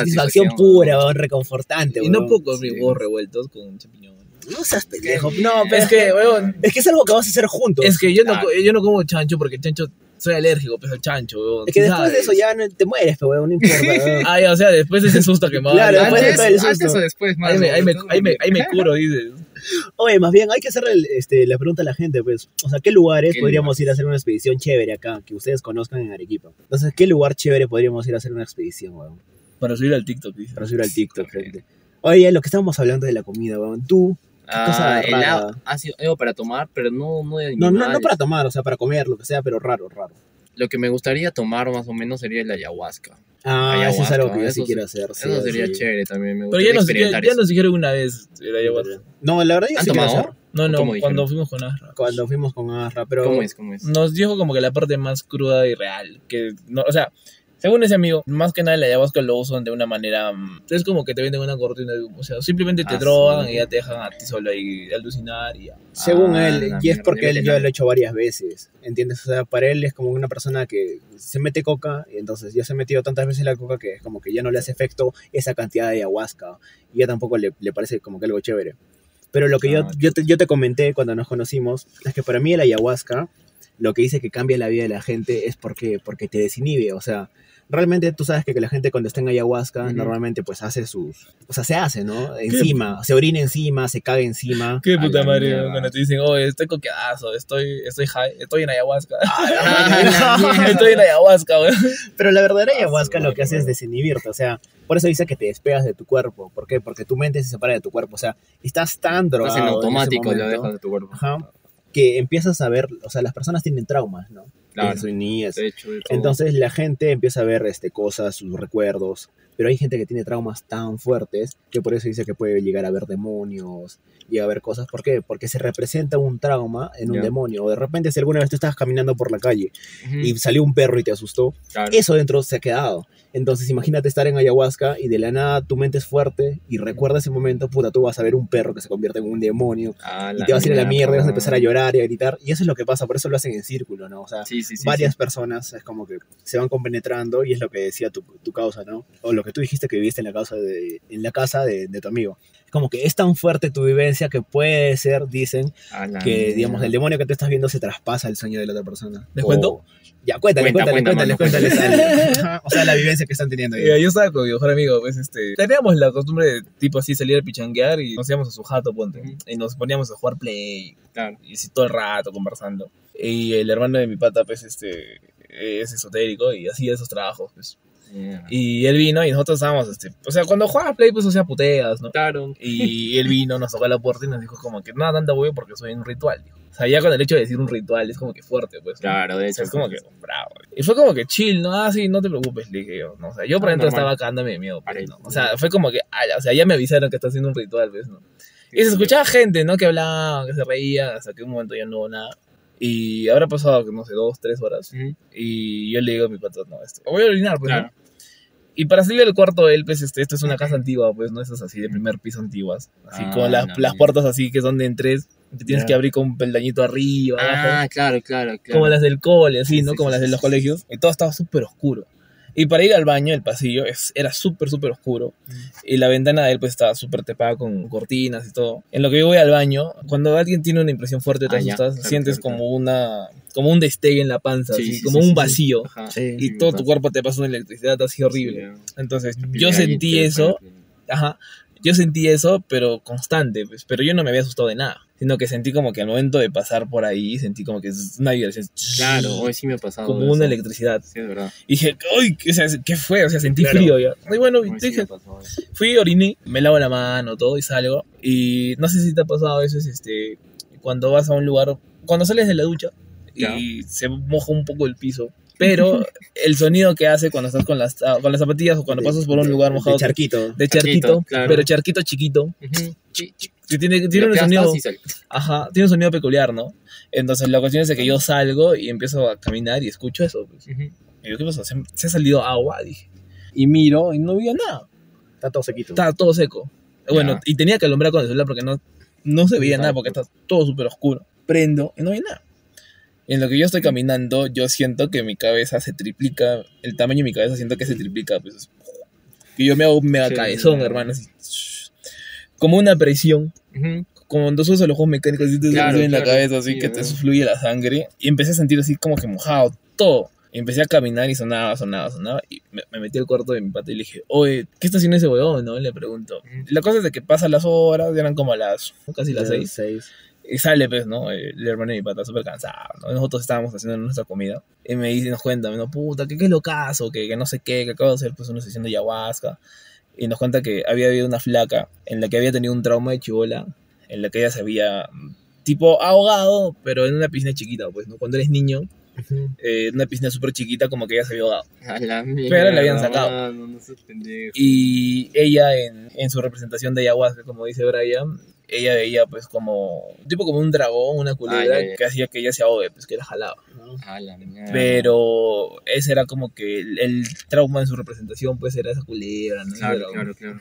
satisfacción, pura, weón. weón, reconfortante, Y weón. no puedo comer sí. huevos revueltos con champiñones. No seas pendejo. No, pero Es que, weón, es que es algo que vas a hacer juntos. es que yo no, yo no como chancho porque el chancho, soy alérgico, pues al chancho, weón. Es que ¿sí después de eso ya no- te mueres, pero weón, no importa. weón. Ah, ya, o sea, después de ese susto que me va a Claro, después de Antes, todo el susto. antes o después, ahí, me, ahí, me, ahí, me, ahí me Claro. curo, dices. Oye, más bien hay que hacerle el- este, la pregunta a la gente, pues. O sea, ¿qué lugares ¿Qué podríamos ir a hacer una expedición chévere acá? Que ustedes conozcan en Arequipa. Entonces, ¿qué lugar chévere podríamos ir a hacer una expedición, weón? Para subir al TikTok, dices. Para subir al TikTok, gente. Oye, lo que estábamos hablando de la comida, weón. Tú, cosa Ah, helado, ha sido algo para tomar, pero no, no de no, no, no animales. para tomar, o sea, para comer, lo que sea, pero raro, raro. Lo que me gustaría tomar más o menos sería el ayahuasca. Ah, eso es Ayahuasca, algo que yo sí eso quiero hacer. sí, Eso sería sí. chévere también. Me Pero gustaría ya nos, ya, nos dijeron una vez el ayahuasca. No, la verdad yo ¿Han sí quiero hacer. No, no, cuando fuimos con Asra. Cuando fuimos con Asra, pero... ¿Cómo es? ¿Cómo es? Nos dijo como que la parte más cruda y real. Que no, o sea, según ese amigo, más que nada el ayahuasca lo usan de una manera. mm, Es como que te venden una cortina de humo. O sea, simplemente te Ah, drogan sí. y ya te dejan a ti solo ahí alucinar y ya. Según Ah, él, y es porque él ya lo ha hecho varias veces, ¿entiendes? O sea, para él es como una persona que se mete coca y entonces ya se ha metido tantas veces la coca que es como que ya no le hace efecto esa cantidad de ayahuasca y ya tampoco le, le parece como que algo chévere. Pero lo que yo, Ah, yo, te, yo te comenté cuando nos conocimos es que para mí el ayahuasca lo que dice que cambia la vida de la gente es porque, porque te desinhibe, o sea... Realmente tú sabes que, que la gente cuando está en ayahuasca normalmente pues hace sus... O sea, se hace, ¿no? Encima, se orina encima, se caga encima. Qué puta madre, cuando te dicen, oye, estoy coqueadazo, estoy, estoy high, estoy en ayahuasca. Ah, estoy en ayahuasca, weón. Pero la verdadera Ah, ayahuasca lo que hace es desinhibirte, o sea, por eso dice que te despegas de tu cuerpo. ¿Por qué? Porque tu mente se separa de tu cuerpo, o sea, estás tan drogado. Estás en automático, lo momento, dejas de tu cuerpo. Ajá. Que empiezas a ver, o sea, las personas tienen traumas, ¿no? Claro. En su niñez. Hecho. Entonces la gente empieza a ver este, cosas, sus recuerdos, pero hay gente que tiene traumas tan fuertes que por eso dice que puede llegar a ver demonios y a ver cosas. ¿Por qué? Porque se representa un trauma en un Ya. demonio. O de repente si alguna vez tú estabas caminando por la calle Ujú, y salió un perro y te asustó, claro. eso dentro se ha quedado. Entonces imagínate estar en ayahuasca y de la nada tu mente es fuerte y recuerda ese momento, puta, tú vas a ver un perro que se convierte en un demonio Ah, y te vas a ir a la mierda y vas a empezar a llorar y a gritar. Y eso es lo que pasa, por eso lo hacen en círculo, ¿no? O sea, Sí, sí, sí. varias sí. personas es como que se van compenetrando y es lo que decía tu, tu causa, ¿no? O lo que tú dijiste que viviste en la, causa de, en la casa de, de tu amigo. Es como que es tan fuerte tu vivencia que puede ser, dicen, que digamos el demonio que tú estás viendo se traspasa el sueño de la otra persona. ¿Les cuento? Ya, cuéntale, Cuenta, cuéntale, cuenta, cuéntale, cuéntale, O sea, la vivencia que están teniendo ahí. Mira, yo estaba con mi mejor amigo, pues, este, teníamos la costumbre de, tipo así, salir a pichanguear y nos íbamos a su jato, ponte, y nos poníamos a jugar play, Claro. y así todo el rato conversando. Y el hermano de mi pata, pues, este, es esotérico y hacía esos trabajos, pues. Mierda. Y él vino y nosotros estábamos, este, o sea, cuando jugaba play, pues, o sea, puteas, ¿no? Claro. Y él vino, nos tocó a la puerta y nos dijo como que, no, tanta huevo porque soy un ritual, dijo. O sea, ya con el hecho de decir un ritual es como que fuerte, pues. Claro, de O hecho. sea, es como que bravo. Y fue como que chill, ¿no? Ah, sí, no te preocupes, le dije yo. ¿no? O sea, yo por Ah, dentro normal. estaba cagándome de miedo. pues. ¿no? O sea, fue como que, ala, o sea, ya me avisaron que está haciendo un ritual, ¿ves? ¿no? Y se escuchaba gente, ¿no? Que hablaba, que se reía, hasta que un momento ya no hubo nada. Y habrá pasado, no sé, dos, tres horas. Ujú. Y yo le digo a mi patrón, no, esto, voy a orinar, pues, Claro. ¿no? Y para salir del cuarto él, pues, este, esto es una casa antigua, pues, ¿no? Esas así de primer piso antiguas. Así Ah, con las, no, las puertas así que son de en tres. Te tienes Ya. que abrir con un peldañito arriba, abajo Ah, claro, claro, claro. como las del cole, así, Sí, ¿no? sí, como sí, las de los colegios. Y todo estaba súper oscuro. Y para ir al baño, el pasillo es, era súper, súper oscuro. Y la ventana de él pues estaba súper tapada con cortinas y todo. En lo que yo voy al baño, cuando alguien tiene una impresión fuerte, te Ah, asustas, claro, sientes claro, como una como un destello en la panza, Sí, así, sí, como sí, un sí, vacío. Ajá. Sí. Y Sí, todo tu cuerpo te pasa una electricidad así horrible. Sí, Entonces, yo sentí eso, ajá, yo sentí eso, pero constante, pues, pero yo no me había asustado de nada. Sino que sentí como que al momento de pasar por ahí, sentí como que es una vibración. Claro, hoy sí me ha pasado. Como eso. una electricidad. Sí, es verdad. Y dije, uy, ¿qué, o sea, ¿qué fue? O sea, sentí Claro. frío ya. Y bueno, Hoy sí dije, me pasó eso. fui, oriné, me lavo la mano, todo y salgo. Y no sé si te ha pasado a veces, este, cuando vas a un lugar, cuando sales de la ducha Ya. y se moja un poco el piso. Pero el sonido que hace cuando estás con las, con las zapatillas o cuando De- pasas por un de- lugar de mojado. charquito. de charquito, Charquito, claro. pero charquito chiquito. Ujú. Sí, sí. Que tiene, tiene un sonido. Ajá, tiene un sonido peculiar, ¿no? Entonces la cuestión es que yo salgo y empiezo a caminar y escucho eso. Pues. Ujú. Y digo, ¿qué pasa? Se, se ha salido agua, dije. Y miro y no había nada. Está todo sequito. Estaba todo seco. Bueno, y tenía que alumbrar con el celular porque no, no se veía nada porque está todo súper oscuro. Prendo y no había nada. Y en lo que yo estoy caminando, yo siento que mi cabeza se triplica. El tamaño de mi cabeza siento que se triplica. Pues, que yo me hago un mega Sí, cabezón, ya. hermano. así, como una presión Ujú. como cuando usas los ojos mecánicos y te Claro, en la claro, cabeza, así sí, que te fluye la sangre. Y empecé a sentir así como que mojado, todo. Y empecé a caminar y sonaba, sonaba, sonaba. Y me, me metí al cuarto de mi pata y le dije, oye, ¿qué está haciendo ese huevón? ¿no? Le pregunto. La cosa es de que pasan las horas, eran como las, casi las seis. seis. Y sale, pues, ¿no? El hermano de mi pata súper cansado, ¿no? Nosotros estábamos haciendo nuestra comida. Y me dice, nos cuenta, no, puta, que qué es lo caso, que, que no sé qué, que acabo de hacer, pues, una sesión de ayahuasca. Y nos cuenta que había habido una flaca en la que había tenido un trauma de chivola, en la que ella se había, mm, tipo, ahogado, pero en una piscina chiquita, pues, ¿no? Cuando eres niño, eh, una piscina súper chiquita, como que ella se había ahogado. A la Pero le habían mierda, sacado. no pendejo. Y ella, en, en su representación de ayahuasca, como dice Brian, ella veía, pues, como, tipo como un dragón, una culebra, Ah, ya, ya. que hacía que ella se ahogue, pues, que la jalaba. ¿no? A la. Pero ese era como que el, el trauma en su representación, pues era esa culebra, ¿no? Claro, claro, claro.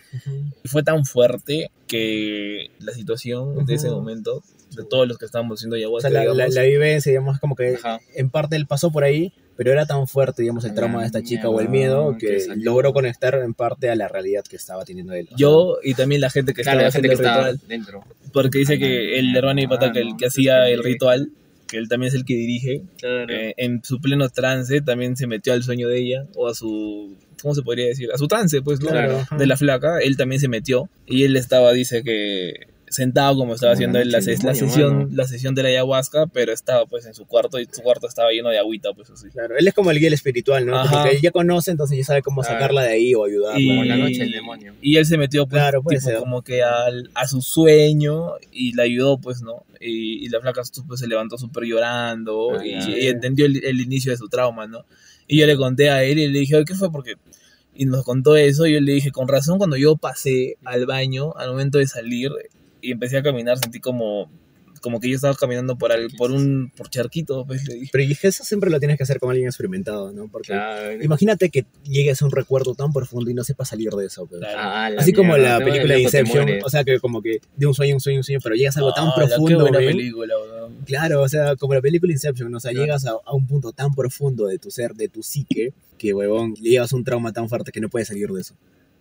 Y fue tan fuerte que la situación de ese momento, de todos los que estábamos haciendo O ayahuasca, sea, la, la, la vivencia, digamos, como que Ajá. en parte él pasó por ahí, pero era tan fuerte, digamos, el trauma de esta chica o el miedo que que logró conectar en parte a la realidad que estaba teniendo él. Yo y también la gente que Claro, estaba la gente que el está ritual, dentro. porque dice que el hermano y pata que, el que ¿no? hacía el ritual, que él también es el que dirige, Claro. eh, en su pleno trance también se metió al sueño de ella, o a su, ¿cómo se podría decir? A su trance, pues, ¿no? claro, de la flaca, él también se metió y él estaba, dice que sentado como estaba Como haciendo la él la, la sesión, mano. la sesión de la ayahuasca, pero estaba pues en su cuarto y su cuarto estaba lleno de agüita, pues así. Claro, él es como el guía espiritual, ¿no? Ajá. Como que él ya conoce, entonces ya sabe cómo sacarla de ahí o ayudarla. Y, Como la noche del demonio. y él se metió pues Claro, tipo, ser. como que al, a su sueño y le ayudó pues, ¿no? Y, y la flaca pues, se levantó súper llorando Ah, y, entendió el, el inicio de su trauma, ¿no? Y yo le conté a él y le dije, "Oye, ¿qué fue? Porque... Y nos contó eso y yo le dije, con razón, cuando yo pasé al baño, al momento de salir y empecé a caminar, sentí como, como que yo estaba caminando por, al, por un por charquito, pues. Pero y eso siempre lo tienes que hacer con alguien experimentado, ¿no? Porque Claro. imagínate que llegues a un recuerdo tan profundo y no sepas salir de eso. Claro. Ah, Así como mierda, la película de Inception, o sea que como que de un sueño, un sueño, un sueño, pero llegas a algo tan Ah, Qué profundo, película. Claro, o sea, como la película Inception, o sea, Claro. llegas a, a un punto tan profundo de tu ser, de tu psique, que, huevón, llegas a un trauma tan fuerte que no puedes salir de eso.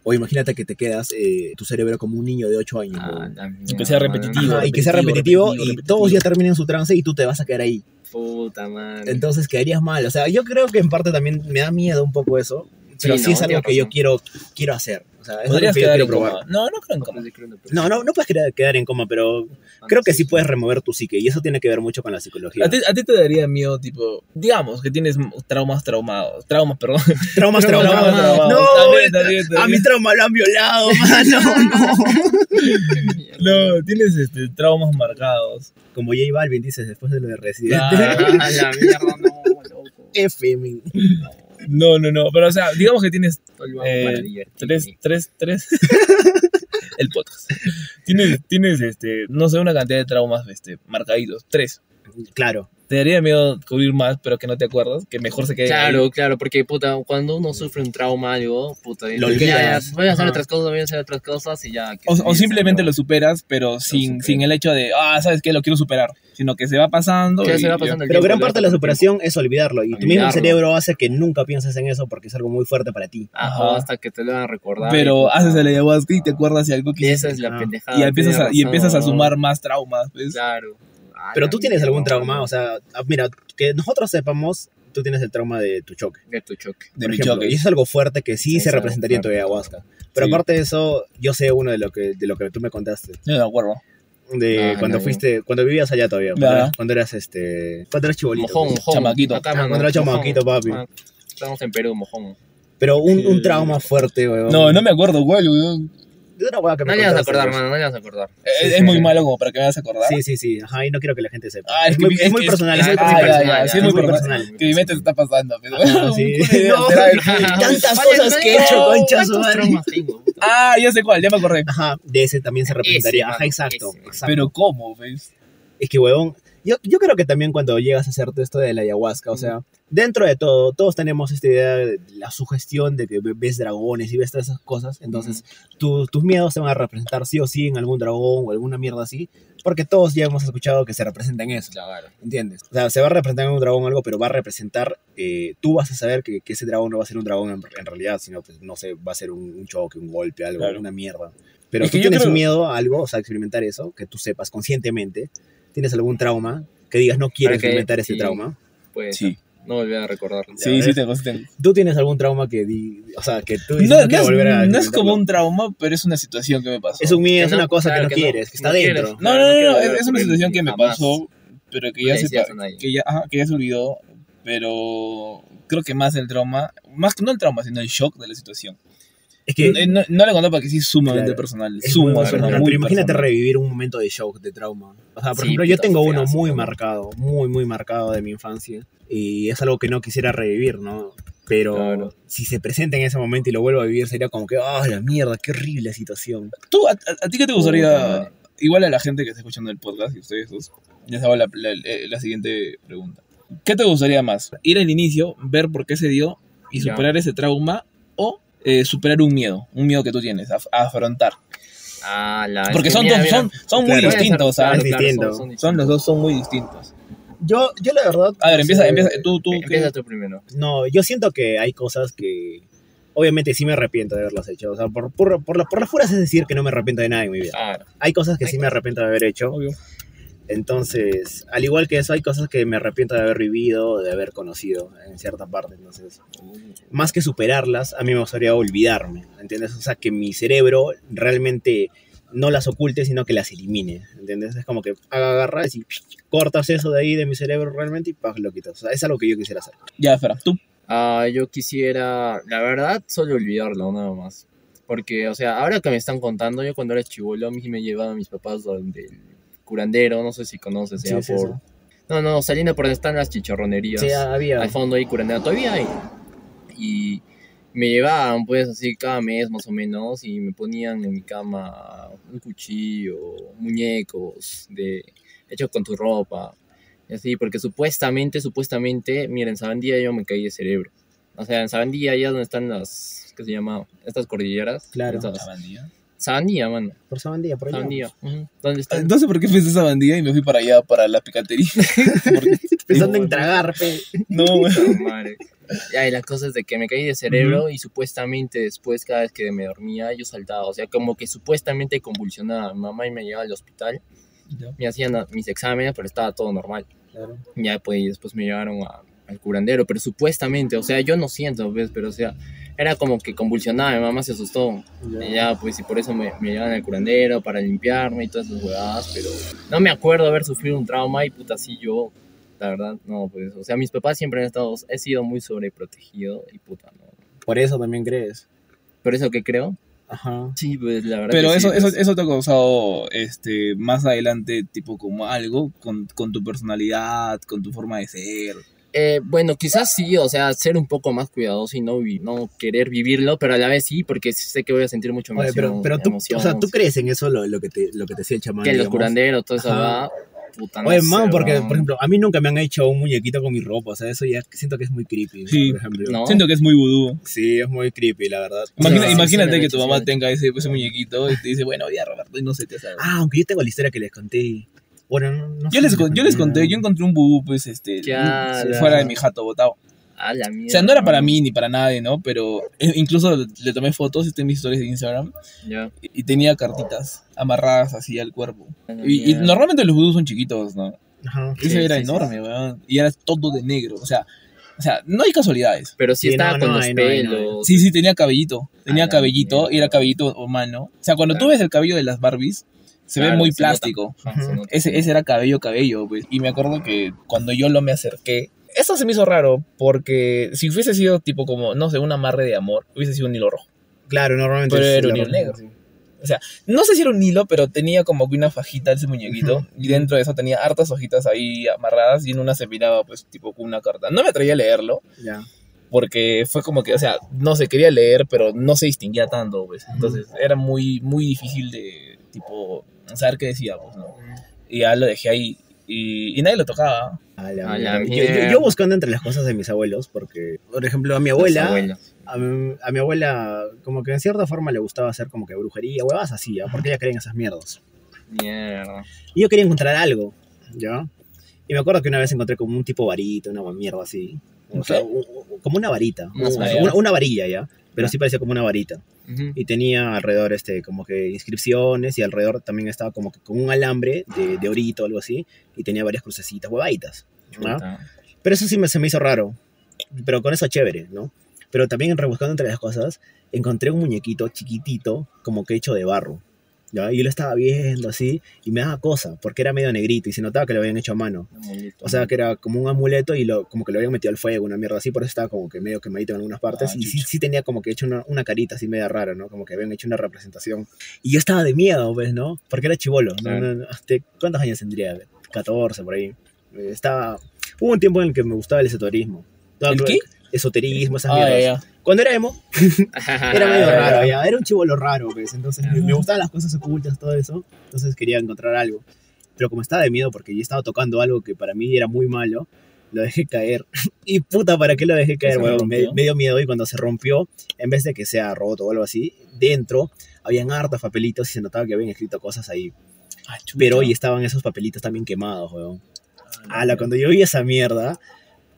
O imagínate que te quedas eh, tu cerebro como un niño de 8 años. Ah, Y que sea repetitivo. Ajá, y que sea repetitivo, y repetitivo. todos ya terminan su trance y tú te vas a quedar ahí. Puta madre. Entonces quedarías mal. O sea, yo creo que en parte también me da miedo un poco eso, pero sí, no, es algo que yo quiero, quiero hacer. O sea, es algo Podrías que yo quedar quiero en probar. coma. No, no creo en coma. No, no, no puedes quedar, quedar en coma, pero creo que sí puedes remover tu psique y eso tiene que ver mucho con la psicología. ¿A ti, a ti te daría miedo, tipo, digamos que tienes traumas traumados, traumas, perdón. Traumas, Traumas traumas. traumados. No, También, también, a también. mi trauma lo han violado, mano. No. No, tienes este, traumas marcados. Como J Balvin dices después de lo de Residente. Ah, la mierda, no, loco. F. No, no, no, pero o sea, digamos que tienes Eh, tres, tres, tres. El podcast. Tienes, tienes, este, no sé, una cantidad de traumas, este, marcaditos. Tres. Claro. Te daría miedo cubrir más, pero que no te acuerdas, que mejor se quede Claro, ahí. claro, porque puta, cuando uno sufre un trauma, algo, puta, Lo dice, ya, voy a hacer Ajá. otras cosas, voy a hacer otras cosas y ya. que O, o simplemente lo superas, pero sin, sin el hecho de, ah, ¿sabes qué? Lo quiero superar. Sino que se va pasando. Que y se va ya. pasando el Pero gran parte de la superación es olvidarlo. Y tu mismo cerebro hace que nunca pienses en eso porque es algo muy fuerte para ti. Ajá, Ajá. hasta que te lo van a recordar. Pero y, haces el ayahuasca y te acuerdas de algo que Y esa es la Ah. pendejada. y empiezas, a, y empiezas a sumar más traumas. Claro. Pero tú tienes algún trauma, o sea, ah, mira, que nosotros sepamos, tú tienes el trauma de tu choque. De tu choque. De por mi ejemplo, choque. Y eso es algo fuerte que sí Sí, se representaría en tu ayahuasca. Pero Sí. aparte de eso, yo sé uno de lo que, de lo que tú me contaste. No me acuerdo. De Ah, cuando no, fuiste, cuando vivías allá todavía. Cuando, Claro. eras, cuando eras este. Cuando eras chibolito. Mojón, mojón. Chamaquito. Acá, mano, cuando era chamaquito, papi. Ah, Estamos en Perú, mojón. Pero un, un trauma fuerte, weón. No, no me acuerdo cuál, weón. De una hueá que me No le vas a acordar, pues. mano, no le vas a acordar. Es, Sí, es sí, muy sí. malo como para que me hagas acordar. Sí, sí, sí. Ajá, y no quiero que la gente sepa. Ah, es es, que muy, mi- es muy personal. es- muy ah, ya, personal. ya, sí, es muy personal. Que mi mente se está pasando. pero- Ajá, sí. No, tantas cosas que he hecho, no, concha. Ah, ya sé cuál, ya me acordé. Ajá, de ese también se representaría. Ese, Ajá, mano, exacto. ese. exacto. Pero ¿cómo, ves? Es que, huevón, yo, yo creo que también cuando llegas a hacerte esto de la ayahuasca, o sea, dentro de todo, todos tenemos esta idea de la sugestión de que ves dragones y ves todas esas cosas, entonces tu- tus miedos se van a representar sí o sí en algún dragón o alguna mierda así, porque todos ya hemos escuchado que se representa en eso. ¿entiendes? O sea, se va a representar en un dragón algo, pero va a representar, eh, tú vas a saber que, que ese dragón no va a ser un dragón en, en realidad, sino, pues, no sé, va a ser un, un choque, un golpe, algo, Claro. una mierda. Pero Es tú que tienes creo- miedo a algo, o sea, experimentar eso, que tú sepas conscientemente, tienes algún trauma, que digas no quiero que- experimentar ese sí. trauma. Pues Sí. no volver a recordarlo. Sí, sí tengo, sí tengo. Tú tienes algún trauma que, di- o sea, que tú dices, No, no, no quiero es, volver a no es experimentarlo"? como un trauma, pero es una situación que me pasó. Es un miedo, es no, una cosa claro que no que no, quieres, que está dentro. No, no, no no, es, es una situación que me pasó, pero que ya, le se, que, ya, ajá, que ya se olvidó, pero creo que más el trauma, más que no el trauma, sino el shock de la situación. Es que No, no, no le contaba porque sí es sumamente Claro. personal, es muy sumamente, personal, muy pero imagínate personal. revivir un momento de shock, de trauma. O sea, por Sí, ejemplo, yo tengo uno muy ¿no? marcado, muy, muy marcado de mi infancia. Y es algo que no quisiera revivir, ¿no? Pero Claro. si se presenta en ese momento y lo vuelvo a vivir, sería como que, ¡ah, la mierda! ¡Qué horrible situación! ¿Tú, a, a- a ti qué te gustaría, igual a la gente que está escuchando el podcast y ustedes dos, les hago la, la- la siguiente pregunta. ¿Qué te gustaría más? ¿Ir al inicio, ver por qué se dio y Ya. superar ese trauma o eh, superar un miedo, un miedo que tú tienes, a, a afrontar? Ah, la Porque son, mira, dos, son, son muy Claro. distintos, claro, ¿sabes? Es claro, distinto. son- son Son los dos son muy distintos. Yo, yo la verdad... A ver, empieza, empieza, tú, tú, ¿qué? Empieza tú primero. No, yo siento que hay cosas que... Obviamente sí me arrepiento de haberlas hecho. O sea, por, por, por, la- por las puras es decir que no me arrepiento de nada en mi vida. Claro. Hay cosas que Hay sí me arrepiento de haber hecho. Obvio. Entonces, al igual que eso, hay cosas que me arrepiento de haber vivido, de haber conocido en cierta parte. Entonces, más que superarlas, a mí me gustaría olvidarme, ¿entiendes? O sea, que mi cerebro realmente no las oculte, sino que las elimine, ¿entiendes? Es como que agarras y cortas eso de ahí de mi cerebro realmente y ¡pah! lo quitas. O sea, es algo que yo quisiera hacer. Ya, espera, tú. Ah, yo quisiera, la verdad, solo olvidarlo, nada más. Porque, o sea, ahora que me están contando, yo cuando era chivolo, a mí me llevaban mis papás donde el curandero, no sé si conoces, Sí, por... sí. No, no, saliendo por donde están las chicharronerías. Sí, había. Al fondo hay curandero, todavía hay. Y me llevaban, pues, así cada mes más o menos, y me ponían en mi cama un cuchillo, muñecos, de hechos con tu ropa. Y así, porque supuestamente, supuestamente, miren, en Sabandía yo me caí de cerebro. O sea, en Sabandía, allá donde están las, ¿qué se llama? Estas cordilleras. Claro. Estas- Sabandía, mano. Por Sabandía, por allá. Sabandía. Ujú. ¿Dónde están? Entonces, ¿por qué pensé esa bandida y me fui para allá, para la picantería? Porque- Pensando No, en no. tragar, pe. no, madre. Ya, y la cosa es de que me caí de cerebro y supuestamente después cada vez que me dormía yo saltaba, o sea, como que supuestamente convulsionaba. Mi mamá y me llevaba al hospital, Ya. me hacían mis exámenes, pero estaba todo normal. Claro. Ya pues y después me llevaron a- al curandero, pero supuestamente, o sea, yo no siento, ¿ves? Pero o sea, era como que convulsionaba, mi mamá se asustó. Y ya, pues, y por eso me, me llevan al curandero para limpiarme y todas esas huevadas, pero no me acuerdo haber sufrido un trauma y puta, sí yo, la verdad, no, pues, o sea, mis papás siempre han estado, he sido muy sobreprotegido y puta, no. Por eso también crees. ¿Por eso que creo? Ajá. Sí, pues, la verdad Pero que eso, sí, eso, pues. eso te ha causado este, más adelante, tipo como algo con, con tu personalidad, con tu forma de ser. Eh, bueno, quizás sí, o sea, ser un poco más cuidadoso y no, no querer vivirlo, pero a la vez sí, porque sé que voy a sentir mucho emoción. pero, pero tú, emoción, o sea, tú crees en eso lo, lo que te lo que te decía el chamán. que los digamos? curanderos, todo eso Ajá. va, puta, no Oye, sé, man, porque, weón. por ejemplo, a mí nunca me han hecho un muñequito con mi ropa, o sea, eso ya siento que es muy creepy, Sí. por ejemplo. No. Siento que es muy vudú. Sí, es muy creepy, la verdad. Imagina- Sí, imagínate sí, que tu mamá tenga ese, ese muñequito y te dice, bueno, ya Roberto, y no sé, te sabe. Ah, aunque yo tengo la historia que les conté. Bueno, no, no yo, sé les, yo les conté, yo encontré un bubú, pues, este, fuera de mi jato botado. A la mierda. O sea, no era para mí ni para nadie, ¿no? Pero eh, incluso le tomé fotos, está en mis historias de Instagram, Ya. y, y tenía cartitas amarradas así al cuerpo. Y, normalmente los vudús son chiquitos, ¿no? Ajá. Ese Sí, era sí, sí. enorme, weón. Y era todo de negro. O sea, o sea, no hay casualidades. Pero sí, Sí, estaba no, con no los pelos. Sí, sí, tenía cabellito. Tenía cabellito y era cabellito humano. O sea, cuando tú Claro. ves el cabello de las Barbies, se ve muy se plástico. Ajá, se nota. Ese, ese era cabello, cabello, pues. Y me acuerdo que cuando yo lo me acerqué, eso se me hizo raro, porque si hubiese sido tipo como, no sé, un amarre de amor, hubiese sido un hilo rojo. Claro, normalmente. Pero es era un hilo negro. sí. No sé si era un hilo, pero tenía como que una fajita ese muñequito. Y dentro de eso tenía hartas hojitas ahí amarradas y en una se miraba, pues, tipo con una carta. No me atraía a leerlo, Ya. porque fue como que, o sea, no se quería leer, pero no se distinguía tanto, pues. Entonces era muy, muy difícil de, tipo, saber qué decía, pues, ¿no? Y ya lo dejé ahí y, y nadie lo tocaba. A la A la. Yo- yo, mierda. yo buscando entre las cosas de mis abuelos, porque, por ejemplo, a mi abuela, a mi, a mi abuela, como que en cierta forma le gustaba hacer como que brujería, huevas así, ¿ya? Porque ella creía en esas mierdas. Mierda. Y yo quería encontrar algo, ¿ya? Y me acuerdo que una vez encontré como un tipo varita, una mierda así. O sea, como una varita, Una una, varilla. una varilla, ¿ya? Pero Ya. sí parecía como una varita. Y tenía alrededor este, como que inscripciones y alrededor también estaba como que con un alambre de, de orito o algo así. Y tenía varias crucecitas, huevaditas. Chuta. Pero eso sí me, se me hizo raro. Pero con eso chévere, ¿no? Pero también rebuscando entre las cosas, encontré un muñequito chiquitito, como que hecho de barro. ¿Ya? Yo lo estaba viendo así, y me daba cosa, porque era medio negrito y se notaba que lo habían hecho a mano. Amuleto. O sea, que era como un amuleto y lo, como que lo habían metido al fuego, una mierda así, por eso estaba como que medio quemadito en algunas partes. Ah, y sí, tenía como que hecho una, una carita así media rara, ¿no? Como que habían hecho una representación. Y yo estaba de miedo, pues, ¿no? Porque era chivolo. Claro. No, ¿Cuántos años tendría? 14, por ahí. Estaba... Hubo un tiempo en el que me gustaba el esoterismo. ¿El qué? Esoterismo, esas Ah, mierdas. ya, ya. Cuando era emo, era medio Ah, raro, ya. Era un chivolo raro, pues. Entonces me, me gustaban las cosas ocultas, todo eso. Entonces quería encontrar algo. Pero como estaba de miedo porque yo estaba tocando algo que para mí era muy malo, lo dejé caer. y puta, ¿para qué lo dejé caer, ¿Se huevón? Me, me dio miedo y cuando se rompió, en vez de que sea roto o algo así, dentro habían hartos papelitos y se notaba que habían escrito cosas ahí. Ah. Pero hoy estaban esos papelitos también quemados, weón. Ala, cuando yo vi esa mierda,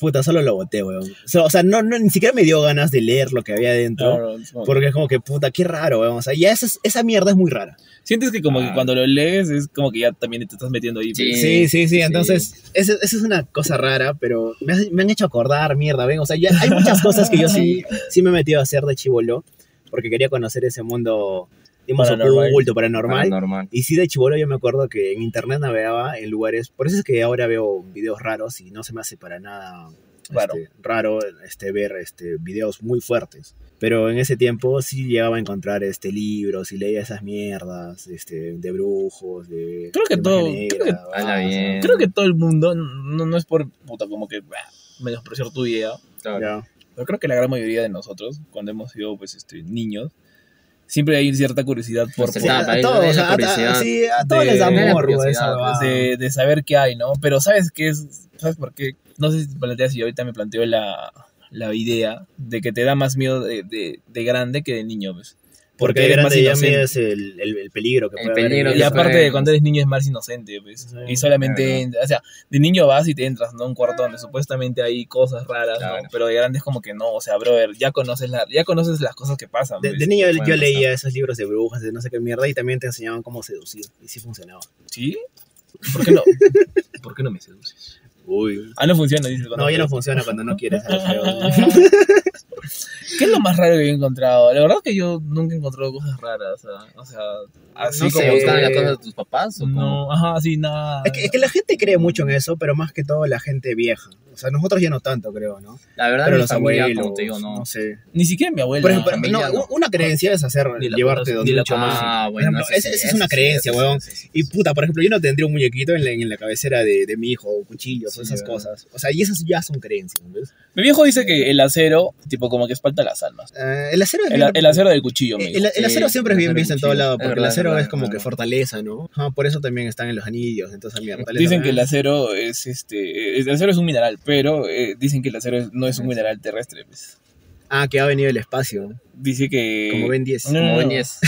puta, solo lo boté, weón. O sea, o sea, no, no, ni siquiera me dio ganas de leer lo que había dentro. Claro, es como- Porque es como que, puta, qué raro, weón. O sea, ya esa, es- esa mierda es muy rara. Sientes que como que Ah. cuando lo lees es como que ya también te estás metiendo ahí. Sí. pues. Sí, sí, sí. sí. Entonces, esa esa es una cosa rara, pero me han hecho acordar, mierda, ven. O sea, ya hay muchas cosas que yo sí, sí me he metido a hacer de chivolo, porque quería conocer ese mundo, digamos, Paranormal. oculto, paranormal. Normal. Y sí, de chivolo yo me acuerdo que en internet navegaba en lugares, por eso es que ahora veo videos raros y no se me hace para nada Raro. este, raro este, ver este, videos muy fuertes. Pero en ese tiempo sí llegaba a encontrar este, libros y leía esas mierdas este, de brujos, de... Creo que de todo- creo que- ah. Creo que todo el mundo, no, no es por puta como que bah, menospreciar tu idea, Claro. ya. pero creo que la gran mayoría de nosotros, cuando hemos sido pues este niños, siempre hay cierta curiosidad por, por- Sí, a todos, eso es o la sea, a- a- curiosidad. sí, a todos de- les da morbo esa de, de saber qué hay, ¿no? Pero ¿sabes qué es? ¿Sabes por qué? No sé si te planteas si ahorita me planteo la, la idea de que te da más miedo de, de, de grande que de niño, pues. Porque eres más grande ya mides el, el, el peligro que El puede haber. peligro Y que aparte puede- de cuando eres niño es más inocente, pues. Sí, y solamente, claro. o sea, de niño vas y te entras, ¿no? Un cuarto donde supuestamente hay cosas raras, Claro. ¿no? Pero de grande es como que no, o sea, brother, ya conoces, la, ya conoces las cosas que pasan. De, pues. de niño yo pasar. leía esos libros de brujas, de no sé qué mierda, y también te enseñaban cómo seducir. Y sí funcionaba. ¿Sí? ¿Por qué no? ¿Por qué no me seduces? Uy. Ah, no funciona, dices. No, ya no funciona cuando no quieres. ¿Qué es lo más raro que he encontrado? La verdad que yo nunca he encontrado cosas raras. O sea, o sea así No ¿Se sé, como. buscan eh, de tus papás o? No, ajá, sí, nada. Es que, es que la gente cree mucho en eso, pero más que todo la gente vieja. O sea, nosotros ya no tanto, creo, ¿no? La verdad, Pero mi los familia, abuelos, como te digo, no. no sé. Ni siquiera mi abuela. Por ejemplo, familia, no, no. una creencia es hacer, Ni la llevarte donde la. Ah, bueno, ejemplo, esa- es una creencia, sí, weón. sí, sí. Y puta, por ejemplo, yo no tendría un muñequito en la, en la cabecera de, de mi hijo, o cuchillos, o Sí, esas cosas. O sea, y esas ya son creencias, ¿ves? Mi viejo dice que el acero, tipo, como que espalta las almas. Eh, el acero es El, bien- el acero del cuchillo, me El, acero siempre es bien visto en todo lado, porque el acero es verdad, es como que fortaleza, ¿no? Por eso también están en los anillos, entonces mierda. Dicen que el acero es este. El acero es un mineral, pero eh, dicen que el acero no es un mineral terrestre. pues. Ah, que ha venido del espacio, Dice que. como Ben 10. No, no, Como no. ven, 10.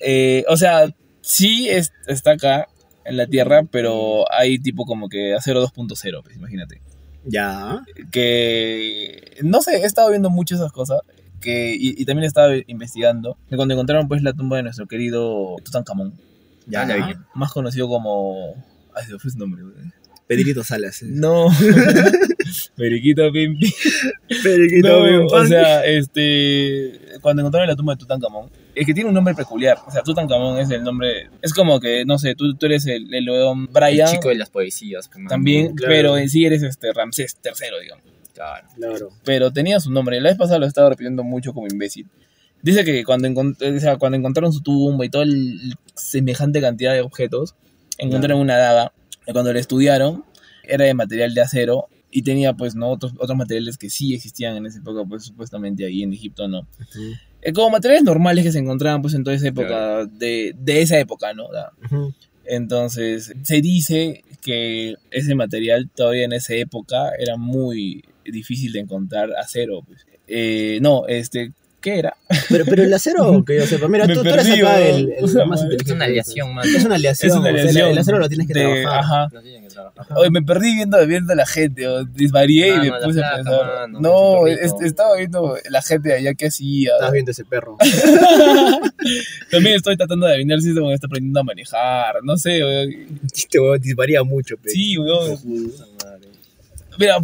Eh, o sea, sí es- está acá en la Tierra, pero hay tipo como que acero 2.0, pues, imagínate. Ya. Que no sé, he estado viendo mucho esas cosas. Que, y, y también he estado investigando. Que cuando encontraron pues la tumba de nuestro querido Tutankamón, Ya, ya. vi. más conocido como. Ay, me fue su nombre, güey. Pedrito Salas. eh. No. Periquito Pimpi. Pedrito No, Pim o sea, este. Cuando encontraron la tumba de Tutankamón, es que tiene un nombre peculiar. O sea, Tutankamón es el nombre. Es como que, no sé, tú, tú eres el, el león El Brian. chico de las poesías. También, Claro. pero en sí eres este Ramsés III, digamos. Claro. Claro. Pero tenía su nombre. La vez pasada lo estaba repitiendo mucho como imbécil. Dice que cuando, encont- o sea, cuando encontraron su tumba y toda el semejante cantidad de objetos, encontraron una daga. Cuando la estudiaron, era de material de acero y tenía, pues, ¿no? Otros, otros materiales que sí existían en esa época, pues, supuestamente ahí en Egipto, ¿no? Eh, como materiales normales que se encontraban, pues, en toda esa época, de, de esa época, ¿no? Da. Ujú. Entonces, se dice que ese material todavía en esa época era muy difícil de encontrar acero. Pues. Eh, no, este, ¿qué era? Pero, pero el acero, que yo sepa, mira, tú, tú eres acá weón. el, el O sea, más madre. inteligente. Es una aleación, man. Es una aleación. Es una o sea, el- acero lo tienes que de- trabajar. Ajá. No tienen que trabajar. Oye, me perdí viendo, viendo a la gente, o desvarié y me puse a flaca, pensar. mano, no, es- estaba viendo la gente de allá que hacía. Estás viendo ese perro. También estoy tratando de adivinar si se me está aprendiendo a manejar. No sé, weón. Este huevón disparía mucho, pe. Sí, weón. Mira,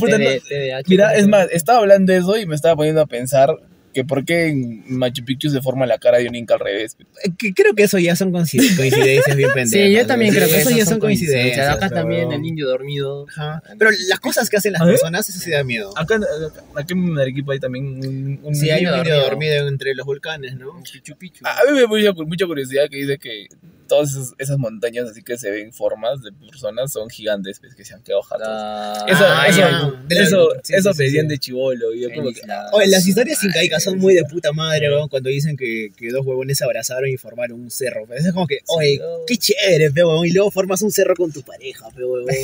Mira, ¿cómo es más, estaba hablando de eso y me estaba poniendo a pensar que por qué en Machu Picchu se forma la cara de un inca al revés. Que creo que eso ya son coincid- coincidencias bien pendejas. Sí, yo también ¿no? creo que eso esas ya son coincidencias. Acá pero- también el indio dormido. Ajá. Pero las cosas que hacen las ¿Ah, personas, eso sí da miedo. Acá, acá, acá en Arequipa hay también un... un- Sí, hay un niño niño dormido. dormido entre los volcanes, ¿no? Pichu pichu. A mí me da mucha, curiosidad que dice que todas esas, esas montañas así que se ven formas de personas son gigantes pues, que se han quedado jatos. La- Eso, Ah, eso, eso, sí, eso sí, pedían sí. de chivolo. Y yo como que, la- Oye, las historias incaicas son muy de puta madre, weón, cuando dicen que, que dos huevones se abrazaron y formaron un cerro. Pero es como que, oye, qué chévere, pe, huevón, y luego formas un cerro con tu pareja, pe, huevón.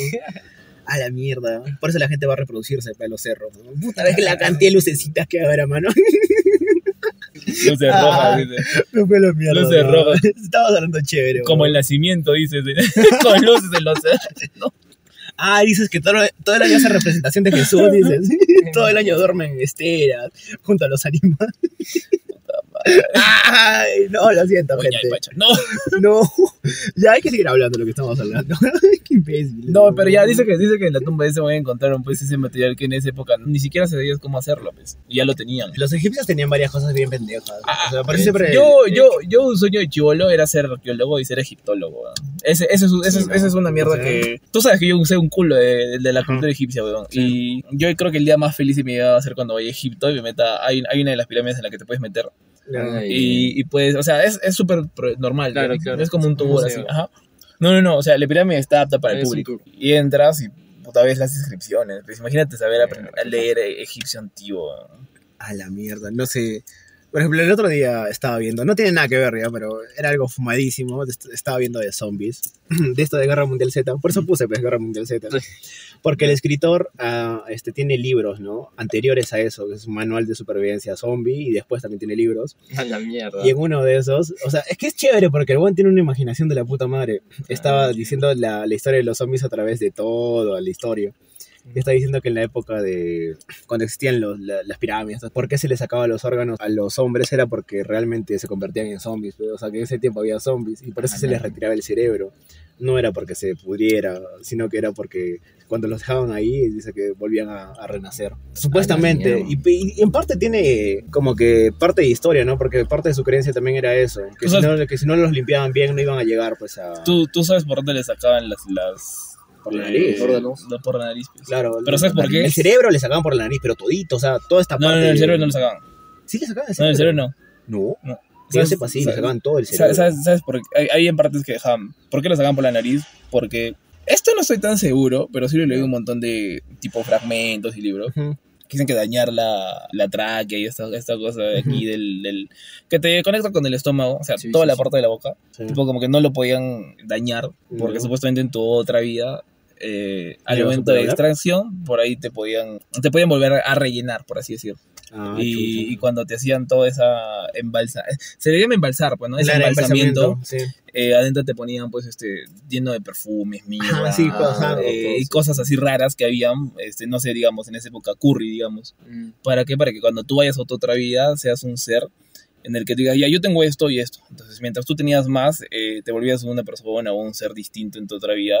A la mierda. Por eso la gente va a reproducirse pe, los cerros. ¿no? Puta vez la cantidad de lucecitas que habrá, mano. luces Ah. rojas, dice. No fue la mierda. Luces rojas. Estabas hablando chévere, Como el nacimiento, dices, con luces en los cerros. Ah, dices que todo, todo el año hace representación de Jesús, dices. todo el año duermen en esteras, junto a los animales. Ay, no, lo siento, Oye, gente. Pacha, No, No, ya hay que seguir hablando de lo que estamos hablando. Qué imbécil. no, pero ya dice que, dice que en la tumba de ese momento encontraron pues ese material que en esa época ni siquiera se sabía cómo hacerlo, pues. Y ya lo tenían. Los egipcios tenían varias cosas bien pendejas. Ah, o sea, por eso siempre. Yo, yo, yo un sueño de chivolo era ser arqueólogo y ser egiptólogo, weón. Ese, ese, es, ese, es- Sí, esa es una mierda o sea. que... Tú sabes que yo usé un culo de, de la cultura egipcia, weón. Sí. Y yo creo que el día más feliz de mi vida va a ser cuando vaya a Egipto y me meta... Hay, hay una de las pirámides en la que te puedes meter. Ay, Y, y pues, o sea, es es súper pro- normal. Claro, ¿no? claro. Es como un Es tour así. Ajá. No, no, no. O sea, la pirámide está apta para el Es público. Y entras y puta vez las inscripciones. Pues imagínate saber aprender a leer egipcio antiguo. A la mierda, no sé. Por ejemplo, el otro día estaba viendo, no tiene nada que ver ya, pero era algo fumadísimo. est- Estaba viendo de zombies, de esto de Guerra Mundial Z. Por eso puse pues, Guerra Mundial Z. Porque el escritor ah, este, tiene libros, ¿no? Anteriores a eso, que es un manual de supervivencia zombie, y después también tiene libros. A la mierda. Y en uno de esos, o sea, es que es chévere porque el buen tiene una imaginación de la puta madre. Estaba Ah, diciendo la, la historia de los zombies a través de toda la historia. Está diciendo que en la época de cuando existían los- la- las pirámides, ¿por qué se les sacaba los órganos a los hombres? Era porque realmente se convertían en zombies. pues, O sea, que en ese tiempo había zombies y por eso se les retiraba el cerebro. No era porque se pudriera, sino que era porque cuando los dejaban ahí, dice que volvían a, a renacer. Supuestamente. mierda. Y, y en parte tiene como que parte de historia, ¿no? Porque parte de su creencia también era eso. Que, si sabes- no, que si no los limpiaban bien, no iban a llegar pues a... ¿Tú, tú sabes por dónde le sacaban las... las Por la nariz. órganos. No, por la nariz. pues. Claro. Pero ¿sabes por qué? El cerebro le sacaban por la nariz, pero todito, o sea, toda esta No, parte... no, no, el cerebro no lo sacaban. Sí le sacaban el No, el cerebro no. No. No. Que yo ¿Sabes- sepa, sí, le sacaban todo el cerebro. ¿Sabes, sabes, sabes por qué? Hay, hay en partes que dejaban. ¿Por qué lo sacaban por la nariz? Porque. Esto no estoy tan seguro, pero sí lo leí un montón de tipo fragmentos y libros. Ujú. que Dicen que dañar la, la tráquea y esta, esta cosa de aquí del, del- que te conecta con el estómago, o sea, Sí, toda sí, la sí. parte de la boca. Sí. Tipo como que no lo podían dañar, porque No. supuestamente en tu otra vida, eh, al ¿Ya vas a momento de extracción, por ahí te podían, te podían volver a rellenar, por así decirlo. Ah, y, cuando te hacían toda esa embalsa, se le llama embalsar, pues, ¿no? Ese Claro, embalsamiento, embalsamiento, sí. eh, adentro te ponían, pues, este, lleno de perfumes, sí, ajá. eh, y cosas así raras que habían, este, no sé, digamos, en esa época, curry, digamos. Mm. ¿Para qué? Para que cuando tú vayas a otra vida seas un ser en el que digas, ya, yo tengo esto y esto. Entonces, mientras tú tenías más, eh, te volvías una persona o un ser distinto en tu otra vida,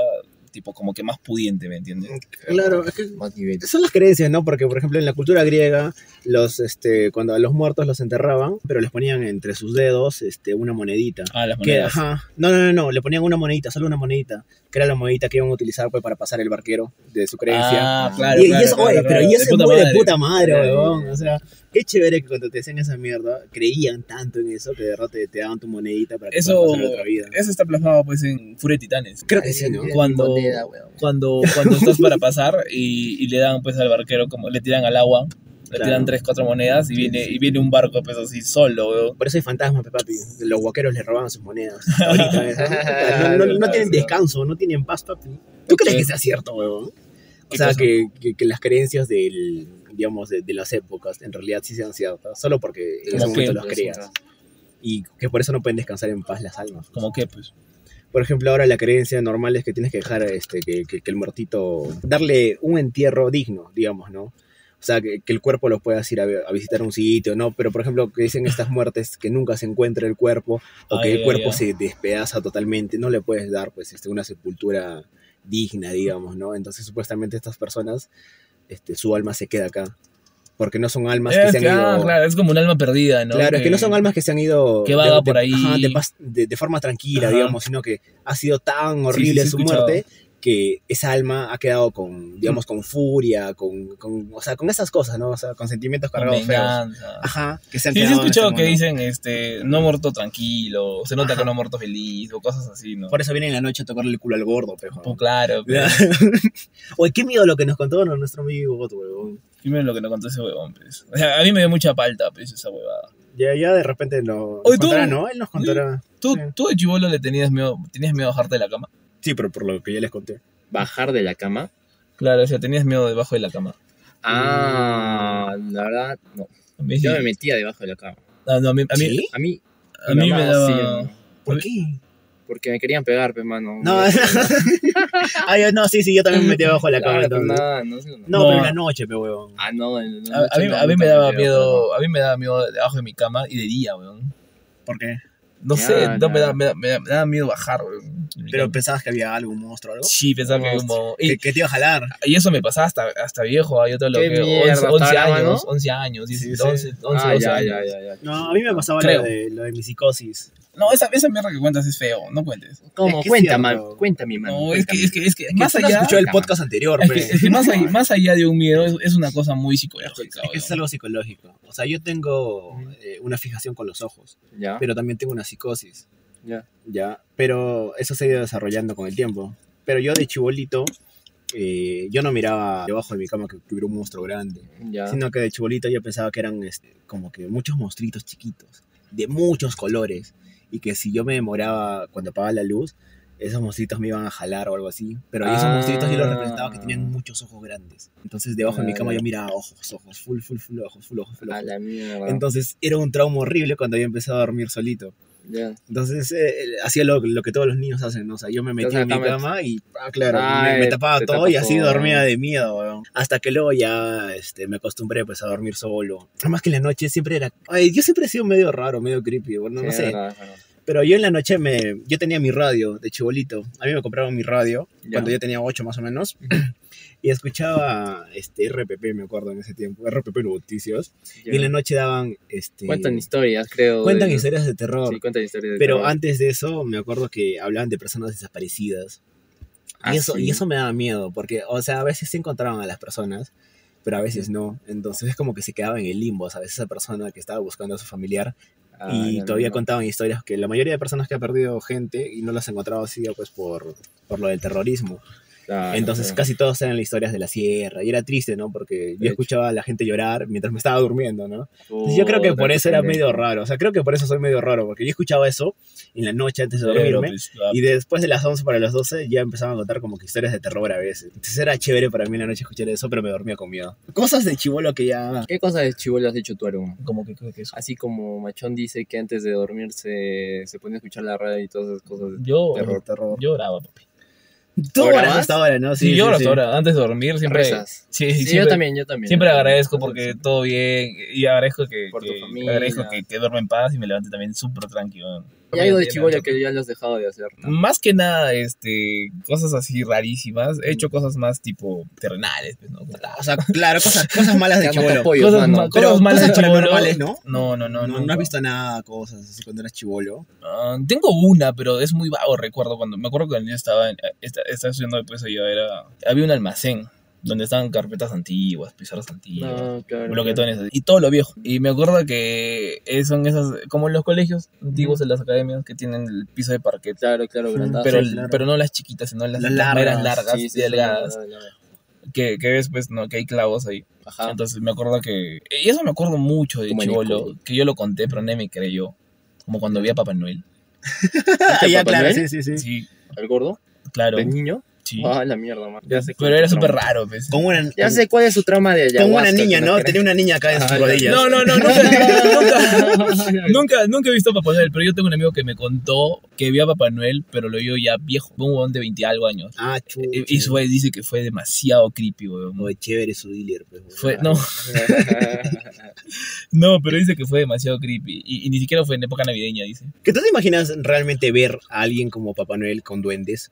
tipo como que más pudiente, ¿me entiendes? Claro, es que son las creencias, ¿no? Porque, por ejemplo, en la cultura griega, los, este, cuando a los muertos los enterraban, pero les ponían entre sus dedos este, una monedita. Ah, las Que, monedas. ajá, no, no, no, no, le ponían una monedita, solo una monedita, que era la monedita que iban a utilizar pues, para pasar el barquero de su creencia. Ah, claro, y, y claro, eso, claro, oye, claro. pero y eso es muy de puta madre, weón. O sea, qué chévere que cuando te decían esa mierda, creían tanto en eso que de verdad te, te daban tu monedita para que Eso, pasar otra vida. eso está plasmado pues en Furia de Titanes. Creo que sí, ¿no? Cuando- Moneda, weón. Cuando, cuando estás para pasar y, y le dan pues al barquero como le tiran al agua, le Claro. tiran tres, cuatro monedas y viene, y viene un barco pues así solo, weón. Por eso hay fantasmas, papi. Los guaqueros les robaban sus monedas. Ahorita, no, no- no tienen descanso, no tienen paz, papi. ¿Tú crees que sea cierto, huevón? O ¿Qué sea, que, que, que las creencias del, digamos, de, de las épocas en realidad sí sean ciertas, solo porque en ese ¿Cómo momento los creas. Y que por eso no pueden descansar en paz las almas. Como que pues. Por ejemplo, ahora la creencia normal es que tienes que dejar este, que, que- que el muertito, darle un entierro digno, digamos, ¿no? O sea, que, que el cuerpo lo puedas ir a, a visitar un sitio, ¿no? Pero, por ejemplo, que dicen estas muertes que nunca se encuentra el cuerpo o que el cuerpo se despedaza totalmente, no le puedes dar, pues, este, una sepultura digna, digamos, ¿no? Entonces, supuestamente estas personas, este, su alma se queda acá. Porque no son almas que Eh, se han ido... claro, es como un alma perdida, ¿no? Claro, es que no son almas que se han ido que vaga de, por ahí. ajá, de, forma tranquila, Ajá. digamos, sino que ha sido tan horrible sí, sí, su escuchado. muerte que esa alma ha quedado con, digamos, con furia, con, con, o sea, con esas cosas, ¿no? O sea, con sentimientos cargados feos. Ajá, que se han Sí, sí he escuchado ese que dicen, este, no ha muerto tranquilo, se nota Ajá. que no ha muerto feliz, o cosas así, ¿no? Por eso viene en la noche a tocarle el culo al gordo, pejo. Pues claro, pero Oye, qué miedo lo que nos contó nuestro amigo Goto, huevón. primero lo que nos contó ese huevón, pues. O sea, a mí me dio mucha palta, pues, esa huevada. Ya, ya de repente lo Oye, tú- contará, ¿no? Él nos contará. ¿Tú, Sí. tú de chivolo le tenías miedo, tenías miedo a bajarte de la cama? Sí, pero por lo que ya les conté. Bajar de la cama. Claro, o sea, tenías miedo debajo de la cama. Ah, la verdad, no. A mí, sí. Yo me metía debajo de la cama. Ah, no, a mí, a mí, ¿Sí? A mí, a mí mi me daba... sí, ¿Por A qué? porque me querían pegar, pe, mano. No, ah, ya, no, sí, sí, yo también me metí abajo de la cama. Claro, pues, entonces. nada, no. No, No. pero en la noche, pe huevón. Ah, no, en la A, a mí, no, a mí me daba miedo, a mí me daba miedo debajo de mi cama y de día, weón. ¿Por qué? No Ya, sé, no, me, da, me, da, me da- me daba miedo bajar, mi Pero pensabas que había algo, un monstruo o algo. Sí, pensaba que Monstruo. como... Que, Y, que te iba a jalar. y eso me pasaba hasta, hasta viejo, ah, yo todo lo ¿Qué que... mierda, 11, 11 hasta ahora, años, ¿no? 11 años, 10, Sí, sí. 11, 11, Ah, 12 ya, años. ya, ya, ya. No, a mí me pasaba lo de, lo de mi psicosis. No, esa, esa mierda que cuentas es feo, no cuentes. ¿Cómo? Es que es cuenta. Cuéntame, man. No, es que, es que, es que más Tú no has allá... escuchado el podcast anterior, Es que, es que más, allá, más allá de un miedo es, es una cosa muy psicológica. Es que es algo psicológico. O sea, yo tengo eh, una fijación con los ojos, Ya, pero también tengo una psicosis, ya. ¿ya? Pero eso se ha ido desarrollando con el tiempo. Pero yo de chibolito, eh, yo no miraba debajo de mi cama que hubiera un monstruo grande, Ya. sino que de chibolito yo pensaba que eran este, como que muchos monstruitos chiquitos, de muchos colores, y que si yo me demoraba cuando apagaba la luz, esos monstruitos me iban a jalar o algo así. Pero esos Ah. monstruitos yo los representaba que tenían muchos ojos grandes. Entonces debajo de mi cama yo miraba ojos, ojos, full, full, full ojos, full ojos, full A ojos. la mierda. Entonces era un trauma horrible cuando yo empecé a dormir solito. Ya. Entonces eh, hacía lo, lo que todos los niños hacen, ¿no? O sea, yo me metía en mi cama y, ah, claro, Ay, me, me tapaba te todo y así dormía de miedo, weón. Hasta que luego ya este, me acostumbré pues, a dormir solo. Además que en la noche siempre era... Ay, yo siempre he sido medio raro, medio creepy, bueno, no Sí, sé. verdad, verdad. Pero yo en la noche me... Yo tenía mi radio de chibolito. A mí me compraron mi radio Ya. cuando yo tenía 8 más o menos. Y escuchaba este RPP, me acuerdo en ese tiempo. RPP Noticias. Ya. Y en la noche daban... Este, Cuentan historias, creo. Cuentan de- historias de terror. Sí, cuentan historias de Pero terror. antes de eso, me acuerdo que hablaban de personas desaparecidas. Ah, y, eso, sí. y eso me daba miedo, porque, o sea, a veces se encontraban a las personas, pero a veces no. Entonces es como que se quedaba en el limbo, ¿sabes? Esa persona que estaba buscando a su familiar Ah, y todavía contaban historias que la mayoría de personas que ha perdido gente y no las ha encontrado así, pues por, por lo del terrorismo. Claro, Entonces claro. casi todos eran las historias de la sierra y era triste, ¿no? Porque yo escuchaba a la gente llorar mientras me estaba durmiendo, ¿no? Entonces, yo creo que por eso era medio raro. O sea, creo que por eso soy medio raro, porque yo escuchaba eso en la noche antes de dormirme. pues, Y después de las 11 para las 12 ya empezaban a contar como que historias de terror a veces. Entonces era chévere para mí en la noche escuchar eso, pero me dormía con miedo. Cosas de chivolo que ya... ¿Qué cosas de chivolo has hecho tú, Arum? como que que eso. Así como Machón dice que antes de dormir se, se ponía a escuchar la radio y todas esas cosas. Yo, Terror. terror. yo oraba, papi. Tú ¿Ahora oras más? hasta ahora, ¿no? Sí, yo oro hasta ahora. Antes de dormir siempre... Rezas. Sí, Sí, siempre, yo también, yo también. Siempre agradezco porque todo bien y agradezco que, Por tu que- familia. agradezco que, que duerme en paz y me levante también súper tranquilo. Y algo de chivola que ya lo has dejado de hacer. ¿no? Más que nada, este, cosas así rarísimas. He hecho cosas más tipo terrenales, pues, ¿no? O sea, claro, cosas, cosas malas de chivolo. Cosas, mano. ma- Pero cosas malas de cosas paranormales, ¿no? No, no, no. No, no, nunca. has visto nada, cosas así cuando eras chivolo. Ah, tengo una, pero es muy vago, recuerdo cuando. Me acuerdo que cuando yo estaba, en- esta- estaba estudiando después allá, era. Había un almacén donde estaban carpetas antiguas, pizarras antiguas. No, claro. bloquetones y todo lo viejo. Y me acuerdo que son esas, como en los colegios antiguos, en las academias, que tienen el piso de parquet. Claro, claro, grandazo. Pero, sí, claro. pero no las chiquitas, sino las, Las largas, largas Sí, sí, y delgadas. Que, que ves, pues, ¿no? que hay clavos ahí. Ajá. Entonces me acuerdo que. Y eso me acuerdo mucho de Chivolo, que yo lo conté, pero nadie me creyó. Como cuando vi a Papá Noel. ¿Viste ya, Papá claro, Noel? sí, sí, sí. Sí, ¿El gordo? claro. ¿El niño? Sí. Ah, la mierda, man. Ya sé Pero era súper raro, pues. Con una, Ya sé cuál es su trama de con una ayahuasca, niña, ¿no? Tenía una niña acá en sus Ah, rodillas. No, no, no, nunca, nunca, nunca, nunca he visto a Papá Noel, pero yo tengo un amigo que me contó que vio a Papá Noel, pero lo vio ya viejo, un huevón de 20 algo años. Ah, chucha. Y, y su güey dice que fue demasiado creepy, weón. Muy chévere su dealer. Pues, Fue, no, no, pero dice que fue demasiado creepy. Y, y ni siquiera fue en época navideña, dice. ¿Que tú te imaginas realmente ver a alguien como Papá Noel con duendes?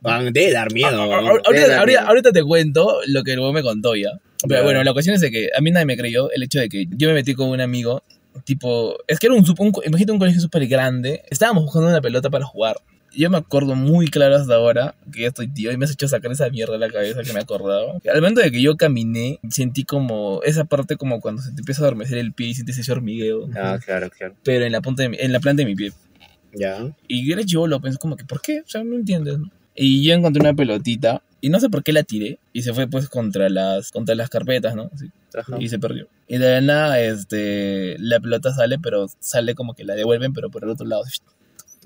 Van de dar miedo. A- a- ¿no? ahorita, Debe dar ahorita- miedo. ahorita te cuento lo que el me contó ya. Pero bueno, la cuestión es de que a mí nadie me creyó el hecho de que yo me metí con un amigo, tipo, es que era un, un imagínate un colegio súper grande, estábamos buscando una pelota para jugar. Yo me acuerdo muy claro hasta ahora que ya estoy tío y me has hecho sacar esa mierda de la cabeza que me acordaba. Al momento de que yo caminé, sentí como esa parte como cuando se te empieza a adormecer el pie y sientes ese hormigueo, Ah, claro, claro. pero en la punta de mi- en la planta de mi pie. Ya. Y yo era chivolo, pensé como que, ¿por qué? O sea, no entiendes, ¿no? Y yo encontré una pelotita y no sé por qué la tiré y se fue pues contra las, contra las carpetas, ¿no? Y se perdió. Y de la nada, este, la pelota sale, pero sale como que la devuelven, pero por el otro lado.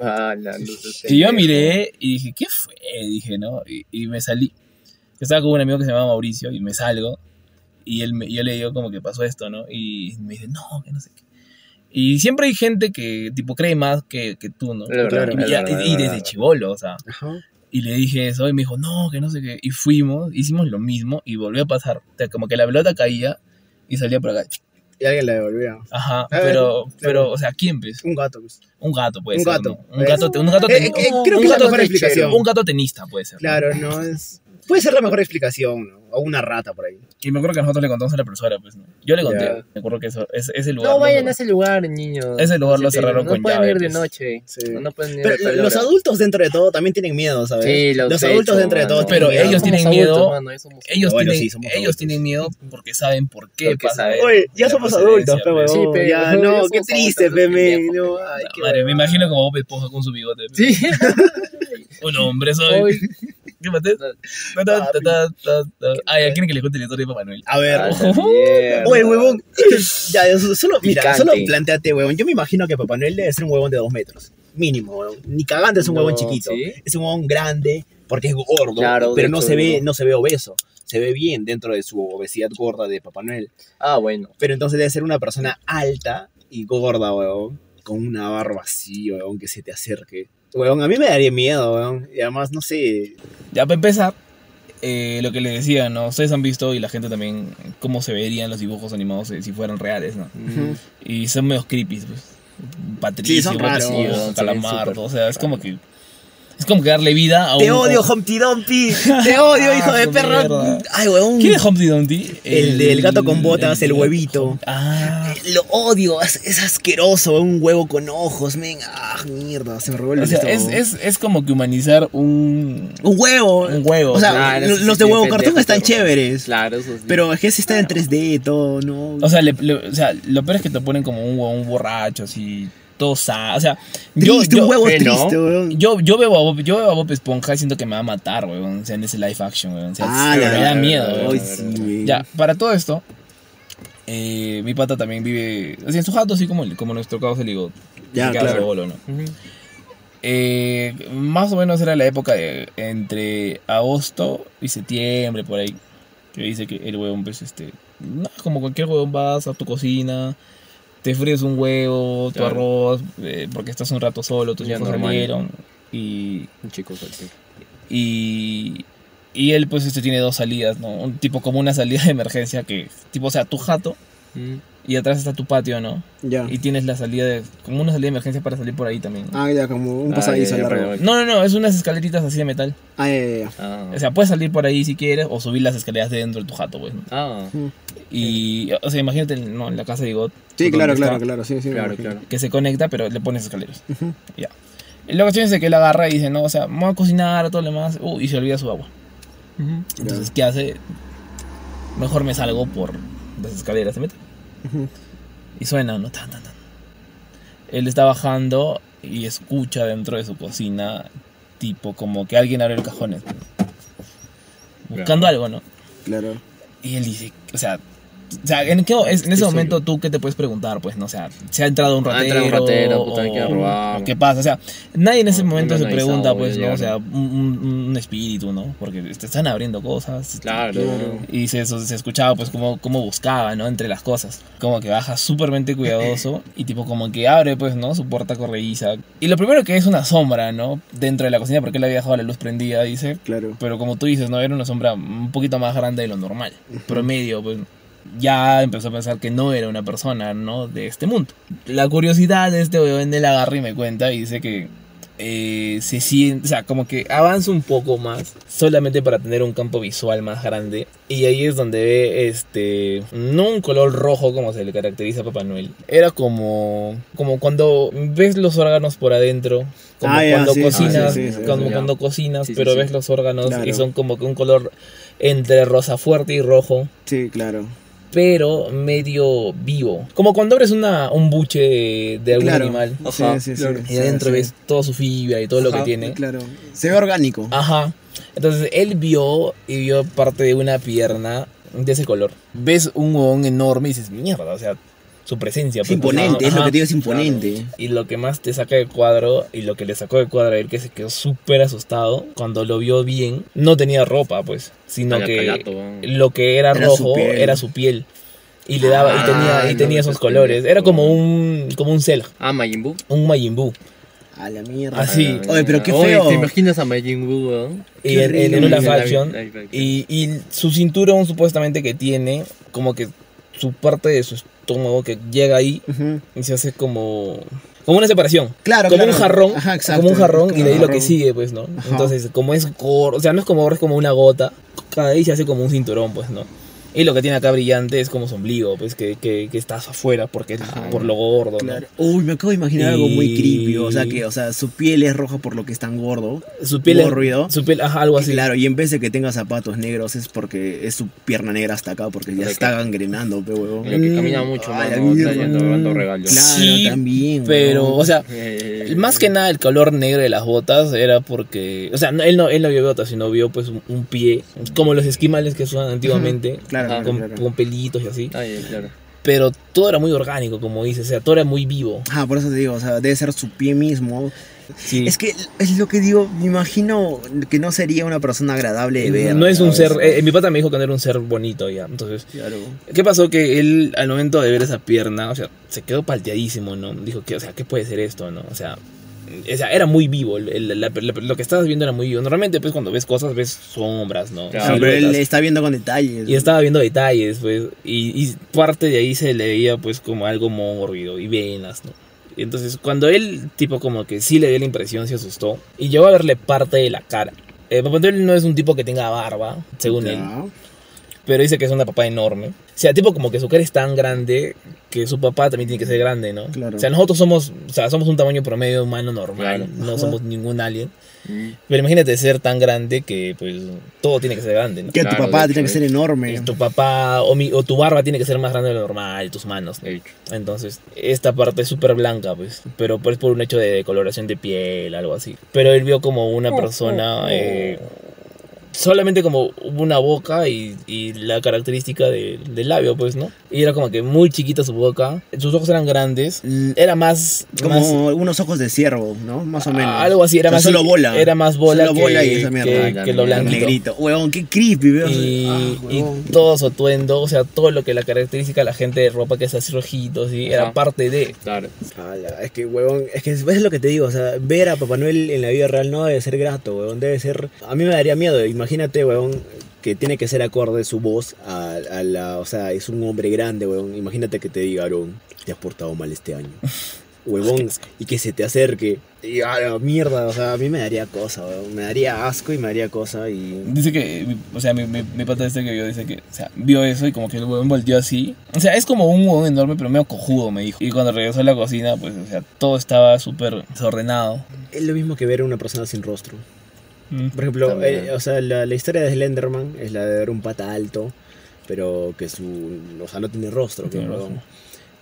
Ah, la luz Y yo miré y dije, ¿qué fue? Dije, ¿no? Y, y me salí. Yo estaba con un amigo que se llama Mauricio y me salgo y él me- yo le digo como que pasó esto, ¿no? Y me dice, no, que no sé qué. Y siempre hay gente que, tipo, cree más que, que tú, ¿no? Verdad, Claro. Y, verdad, y es desde chivolo, o sea. Ajá. Y le dije eso y me dijo, no, que no sé qué. Y fuimos, hicimos lo mismo y volvió a pasar. O sea, como que la pelota caía y salía por acá. Y alguien la devolvía. Ajá, ver, pero, claro. pero, o sea, ¿quién pues? Un gato. pues. Un gato puede Un ser. gato. ¿no? Un gato, un gato, Eh, eh, creo un que es la mejor explicación. un gato tenista puede ser. Claro, no es. Puede ser la mejor explicación, ¿no? O una rata por ahí. Y me acuerdo que nosotros le contamos a la profesora, pues, ¿no? Yo le conté. Me acuerdo que eso, ese, ese lugar. No vayan a ese lugar, niños. Ese lugar lo cerraron no con pueden llave, ir de pues. noche. Sí. No, pueden ir Pero a tal los adultos dentro de todo también tienen miedo, ¿sabes? Sí, los, los adultos hecho, dentro de todo. Pero tienen ellos tienen Somos miedo. adultos, mano, somos Ellos, Bueno, tienen, sí, somos ellos tienen miedo porque saben por qué pasa. Oye, ya somos adultos, pues. Sí, pero Ya, no, qué triste, adultos, pe, qué men, viejo. no, ay, qué Madre, me imagino como Bob Esponja con su bigote. Sí. Un hombre soy. ¿Qué maté? Ay, ¿a quién que le cuente la historia de Papá Noel? A ver, Ah. Oye, huevón, ya, solo, mira, solo planteate, huevón. Yo me imagino que Papá Noel debe ser un huevón de dos metros. Mínimo, huevón. Ni cagando es un huevón chiquito. Es un huevón grande porque es gordo, Claro, pero no hecho, se, ve, ¿no? no se ve obeso. Se ve bien dentro de su obesidad gorda de Papá Noel. Ah, bueno. Pero entonces debe ser una persona alta y gorda, huevón. Con una barba así, huevón, que se te acerque. Huevón, a mí me daría miedo, huevón. Y además, no sé. Ya, para empezar, eh, lo que les decía, ¿no? Ustedes han visto y la gente también cómo se verían los dibujos animados eh, si fueran reales, ¿no? Y son medio creepy, pues. Patricio, Sí, son raros, o sea, es como que... Es como que darle vida a un... Te odio, Humpty Dumpty. Te odio, Ah, hijo de perro. mierda. Ay, huevón. ¿Quién es Humpty Dumpty? El del gato con botas, el huevito. Ah, Lo odio, es, es asqueroso, un huevo con ojos, men. Ah, mierda, se me revuelve o sea, el es, estómago. es, es como que humanizar un... Un huevo. Un huevo. O sea, Claro, los sí, de sí, huevo cartón están pero- chéveres. Claro, eso sí. Pero es que si está en 3D, todo, ¿no? O sea, le- le- o sea, lo peor es que te ponen como un, huevón borracho, así, O sea, yo, triste, yo, un huevo ¿no? triste, weón. yo, yo veo a Bob, yo veo a Bob Esponja y siento que me va a matar, weón, o sea, en ese live action, weón. O sea, Ah, me da miedo, weón. Sí. Ya, para todo esto, eh, mi pata también vive, o sea, en su jato, así como, como nuestro caso se ligó. Ya, claro. Eh, más o menos era la época de entre agosto y septiembre, por ahí. Que dice que el huevón, pues, este. No, como cualquier huevón, vas a tu cocina, te fríes un huevo, tu Claro. arroz, eh, porque estás un rato solo, tus Ya hijos normal. salieron. Y, Un chico soltero. y, y él, pues, este tiene dos salidas, ¿no? Un tipo como una salida de emergencia que, tipo, o sea, tu jato Mm. Y atrás está tu patio, ¿no? Ya. Y tienes la salida de. como una salida de emergencia para salir por ahí también. Ah, ya, como un Ah, pasadizo ya, ya, largo. No, no, no, es unas escaleritas así de metal. Ah, ya, ya, ya. Ah. O sea, puedes salir por ahí si quieres o subir las escaleras de dentro de tu jato, pues. ¿no? Ah, Y, o sea, imagínate, no, en la casa de God. Sí, claro, está, claro, claro, sí, sí. claro, claro. Que se conecta, pero le pones escaleras. Ujú. Ya. Y la cuestión es de que él agarra y dice, no, o sea, vamos a cocinar, todo lo demás. Uh, y se olvida su agua. Entonces, ¿qué hace? Mejor me salgo por las escaleras, se Y suena, ¿no? Tan, tan, tan. Él está bajando y escucha dentro de su cocina, tipo como que alguien abre el cajón. Buscando algo, ¿no? Claro. Y él dice, o sea, o sea en, qué- en ese momento tú qué te puedes preguntar, pues, no, o sea, se ha entrado un Ha ratero, entrado un ratero, puta, o- robar. qué pasa, o sea, nadie en ese No, momento se pregunta, pues, no, o sea, un, un- espíritu, ¿no? Porque te están abriendo cosas. Claro. Y se, eso, se escuchaba pues cómo, cómo buscaba, ¿no? Entre las cosas. Como que baja súpermente cuidadoso y tipo como que abre pues, ¿no? Su puerta corrediza. Y lo primero que es una sombra, ¿no? Dentro de la cocina porque él había dejado la luz prendida, dice. Claro. Pero como tú dices, ¿no? Era una sombra un poquito más grande de lo normal. Promedio, pues. Ya empezó a pensar que no era una persona, ¿no? De este mundo. La curiosidad de este weón él agarra y me cuenta y dice que eh, se siente, o sea, como que avanza un poco más solamente para tener un campo visual más grande. Y ahí es donde ve, este, no un color rojo como se le caracteriza a Papá Noel. Era como, como cuando ves los órganos por adentro. Como Ah, cuando cocinas, sí, sí, sí, cuando, sí, ya. cuando cocinas, Sí, sí, pero sí. ves los órganos Claro. y son como que un color entre rosa fuerte y rojo Sí, claro. Pero medio vivo. Como cuando abres una, un buche de, de algún claro. animal. Ajá, sí, sí, claro. Y adentro Sí, ves toda su fibra y todo lo que Ajá, tiene. Claro. Se ve orgánico. Ajá. Entonces él vio y vio parte de una pierna de ese color. Ves un huevón enorme y dices, mierda, o sea, su presencia. Es pues, imponente, es lo que te digo, es imponente. Y lo que más te saca de cuadro y lo que le sacó de cuadro a él que se quedó súper asustado cuando lo vio bien, no tenía ropa pues, sino Calla- que callato, lo que era, Era su rojo piel. era su piel. Y le daba, y Ah, tenía, y no, tenía eso esos es colores. Era como un, como un Cell, Ah, Majin Buu. un Majin Buu. A la mierda. Así. Ah, Oye, pero qué Oye, feo. ¿te imaginas a Majin Buu, weón? Y en, en, una faction. Y, y su cinturón supuestamente que tiene, como que su parte de su estómago que llega ahí y se hace como, como una separación. Claro, como claro. un jarrón, Ajá, exacto. como un jarrón y de ahí lo que sigue, pues, ¿no? Ajá. Entonces, como es gordo, o sea, no es como es como una gota, cada ahí se hace como un cinturón, pues, ¿no? Y lo que tiene acá brillante es como su ombligo, pues, que, que, que está afuera porque es por lo gordo. Uy, me acabo de imaginar algo muy creepy. O sea, que o sea, su piel es roja por lo que es tan gordo. Su piel es, Gordo. su piel, ajá, algo Y así. Claro, y en vez de que tenga zapatos negros es porque es su pierna negra hasta acá, porque ya está gangrenando, pe huevón. Que Mm, camina mucho, ay, mano, la mierda. está yendo dando regalos. Claro, Sí, también. Pero, o sea, Eh, más que nada el color negro de las botas era porque, o sea, no- él no, él no vio botas, sino vio pues un, un pie, como los esquimales que usaban antiguamente, Claro, Claro, con, claro. con pelitos y así. Ay, claro. Pero todo era muy orgánico, como dices, o sea, todo era muy vivo. Ah, por eso te digo, o sea, debe ser su pie mismo. Sí. Es que es lo que digo, me imagino que no sería una persona agradable de ver. no es un ser, eh, mi pata me dijo que no era un ser bonito ya, entonces, Claro. ¿qué pasó? Que él al momento de ver esa pierna, o sea, se quedó palteadísimo, ¿no? Dijo que, o sea, ¿qué puede ser esto, no? O sea, o sea, era muy vivo, el- el- la- la- lo que estabas viendo era muy vivo. Normalmente, pues, cuando ves cosas, ves sombras, ¿no? Claro, pero él está viendo con detalles. Y estaba viendo detalles, pues, y, y parte de ahí se le veía, pues, como algo mórbido y venas, ¿no? Y entonces, cuando él, tipo, como que sí le dio la impresión, se asustó, y llegó a verle parte de la cara. Eh, Papá Noel no es un tipo que tenga barba, según él. Pero dice que es una papá enorme. O sea, tipo como que su cara es tan grande que su papá también tiene que ser grande, ¿no? Claro. O sea, nosotros somos, o sea, somos un tamaño promedio humano normal, Claro. no Ajá. somos ningún alien. Mm. Pero imagínate ser tan grande que, pues, todo tiene que ser grande, ¿no? Que tu papá tiene que ser enorme. Tu papá o, mi- o tu barba tiene que ser más grande de lo normal, tus manos. Entonces, esta parte es súper blanca, pues. Pero pues por un hecho de decoloración de piel, algo así. Pero él vio como una persona. eh, solamente como una boca y, y la característica de- del labio, pues, ¿no? Y era como que muy chiquita su boca. Sus ojos eran grandes. Era más. Como más- unos ojos de ciervo, ¿no? Más o menos. Algo así, era O sea, más. solo bola. Era más bola, Solo que, bola y esa mierda. que- Ah, que lo la blanquito. Negrito. Huevón, qué creepy, veo. Y, Ah, y todo su atuendo, o sea, todo lo que la característica de la gente de ropa que es así rojito, ¿sí? era parte de. Claro. Ala, es que, huevón, es que es lo que te digo, o sea, ver a Papá Noel en la vida real no debe ser grato, huevón, debe ser... A mí me daría miedo, imagínate, huevón, que tiene que ser acorde su voz a, a la, o sea, es un hombre grande, weón. Imagínate que te diga, Aaron, te has portado mal este año. Huevón, y que se te acerque. Y a la mierda, o sea, a mí me daría cosa, weón. Me daría asco y me daría cosa y... Dice que, o sea, mi, mi, mi pata este que vio, dice que, o sea, vio eso y como que el huevón volteó así. O sea, es como un huevón enorme, pero medio cojudo, me dijo. Y cuando regresó a la cocina, pues, o sea, todo estaba súper desordenado. Es lo mismo que ver a una persona sin rostro. Mm. Por ejemplo, eh, o sea, la, la historia de Slenderman es la de ver un pata alto, pero que su, o sea, no tiene rostro. No tiene rostro.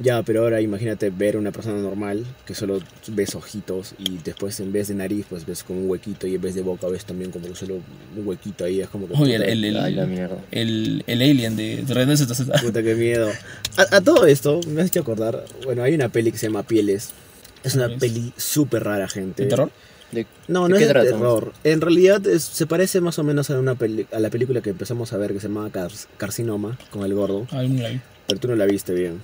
Ya, pero ahora imagínate ver una persona normal que solo ves ojitos y después en vez de nariz pues ves como un huequito y en vez de boca ves también como solo un huequito ahí, es como que... Uy, el, el, el, Ay, la mierda. el, el alien de René ZZ. Puta, qué miedo. A, a todo esto me has hecho acordar, bueno, hay una peli que se llama Pieles. Es una peli súper rara, gente. ¿De terror? De- No, ¿De no qué es de terror. En realidad es- se parece más o menos a, una peli- a la película que empezamos a ver que se llama Car- Carcinoma con el gordo. Pero tú no la viste bien.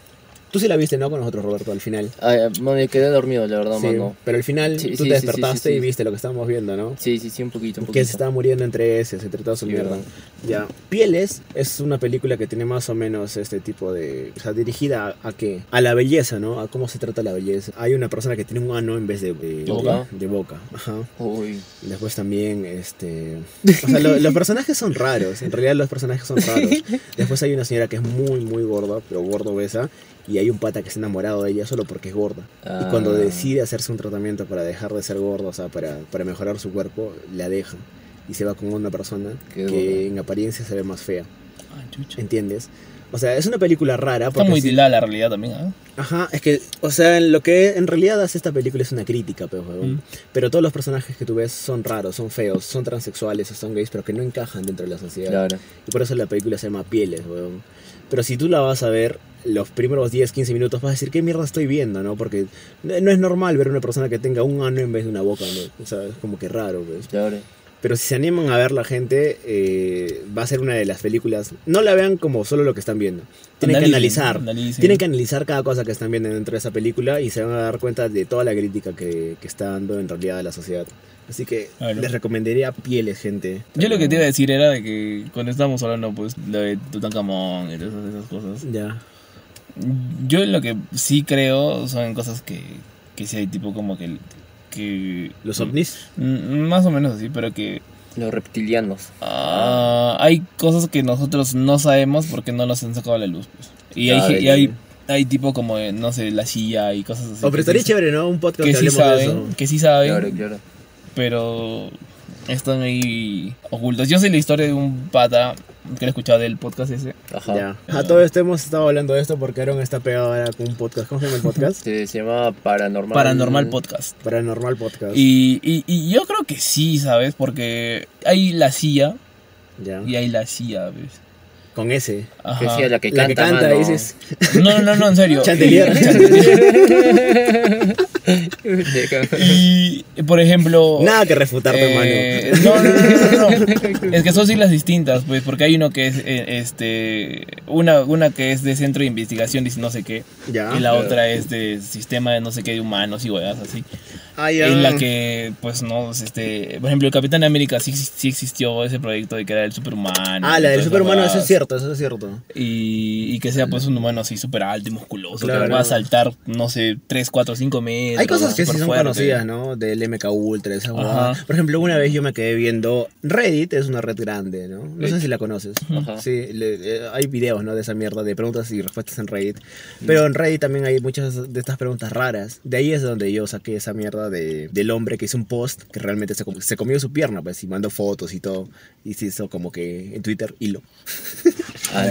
Tú sí la viste, ¿no? Con nosotros, Roberto, al final. Ay, me quedé dormido, la verdad, Sí, mano. pero al final Sí, tú sí, te despertaste y viste lo que estábamos viendo, ¿no? Sí, sí, sí, un poquito, un Que poquito. se estaba muriendo entre ese, entre toda su mierda. verdad. Ya. Pieles es una película que tiene más o menos este tipo de. O sea, dirigida a, a qué? A la belleza, ¿no? A cómo se trata la belleza. Hay una persona que tiene un ano en vez de, de, ¿De boca? de boca. Ajá. Uy, después también, este... O sea, lo- los personajes son raros, en realidad los personajes son raros. Después hay una señora que es muy, muy gorda, pero gordo obesa, y hay un pata que está enamorado de ella solo porque es gorda. Y cuando Ah. decide hacerse un tratamiento para dejar de ser gordo, o sea, para, para mejorar su cuerpo, la deja. Y se va con una persona Qué que gorda. en apariencia se ve más fea, Ah, chucha. ¿entiendes? O sea, es una película rara. Está muy sí- tilada la realidad también, ¿ah? Ajá, es que, o sea, lo que en realidad hace esta película es una crítica, pero, Mm. pero todos los personajes que tú ves son raros, son feos, son transexuales o son gays, pero que no encajan dentro de la sociedad. Claro. Y por eso la película se llama Pieles, weón. Pero si tú la vas a ver, los primeros 10, 15 minutos vas a decir, ¿qué mierda estoy viendo, no? Porque no es normal ver una persona que tenga un ano en vez de una boca, ¿no? O sea, es como que raro, pues. Claro. Pero si se animan a ver la gente, eh, va a ser una de las películas. No la vean como solo lo que están viendo. Tienen que analizar. analicen. Tienen que analizar cada cosa que están viendo dentro de esa película y se van a dar cuenta de toda la crítica que, que está dando en realidad a la sociedad. Así que les recomendaría Pieles, gente. Yo lo que te iba a decir era de que cuando estábamos hablando, pues, de Tutankamón y todas esas cosas. Ya. Yo lo que sí creo son cosas que, que sí hay tipo como que... que Los ovnis. Mm, Más o menos así, pero que Los reptilianos. ah, hay cosas que nosotros no sabemos porque no nos han sacado a la luz. Pues. Y, hay, y hay, hay tipo como, eh, no sé, la silla y cosas así. Oh, pero que estaría sí- chévere, ¿no? Un podcast Que que, sí de saben, eso. que sí saben, Claro, claro. pero están ahí ocultos. Yo sé la historia de un pata que lo he escuchado del podcast ese. Ajá. Ya. A todo esto hemos estado hablando de esto porque Aaron está pegado ahora con un podcast. ¿Cómo se llama el podcast? Se, se llama Paranormal. Paranormal Podcast. Paranormal Podcast. Y, y, y yo creo que sí, ¿sabes? Porque hay la silla Ya. y hay la silla, ¿ves? Con ese. Ajá. Que sí, la que La que canta, canta, mano. dices. No, no, no, en serio. Chandelier. Y, por ejemplo... Nada que refutarte, eh, mano. no, no, no, no, no. Es que son siglas distintas, pues, porque hay uno que es, eh, este, una, una que es de centro de investigación y no sé qué, Ya. y la claro. otra es de sistema de no sé qué de humanos y huevas así. Ah. En la que, pues, no, este, por ejemplo, el Capitán América sí, sí existió ese proyecto de que era el superhumano. Ah, la del superhumano, eso es cierto, eso es cierto. Y, y que sea, pues, un humano así súper alto y musculoso, Claro. que va a saltar, no sé, 3, 4, 5 metros. Hay cosas que sí son fuerte. conocidas, ¿no? Del MK Ultra, esa. Por ejemplo, una vez yo me quedé viendo Reddit, es una red grande, ¿no? No sé si la conoces. Ajá. Sí, le- eh, hay videos, ¿no? De esa mierda de preguntas y respuestas en Reddit. Pero en Reddit también hay muchas de estas preguntas raras. De ahí es donde yo saqué esa mierda de, del hombre que hizo un post que realmente se, com- se comió su pierna, pues, y mandó fotos y todo. Y se hizo como que en Twitter hilo. Ah.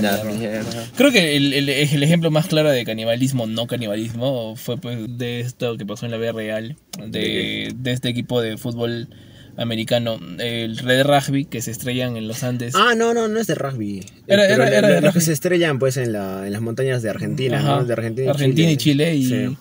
Creo que el, el- el ejemplo más claro de canibalismo, no canibalismo, fue pues de esto que pasó en la vida real, de, de este equipo de fútbol americano, el Red Rugby, que se estrellan en los Andes. Ah, no, no, no es de rugby. Era- era- era la- de los que rugby. se estrellan pues en, la, en las montañas de Argentina. ¿no? De Argentina y Argentina y Chile y, Sí.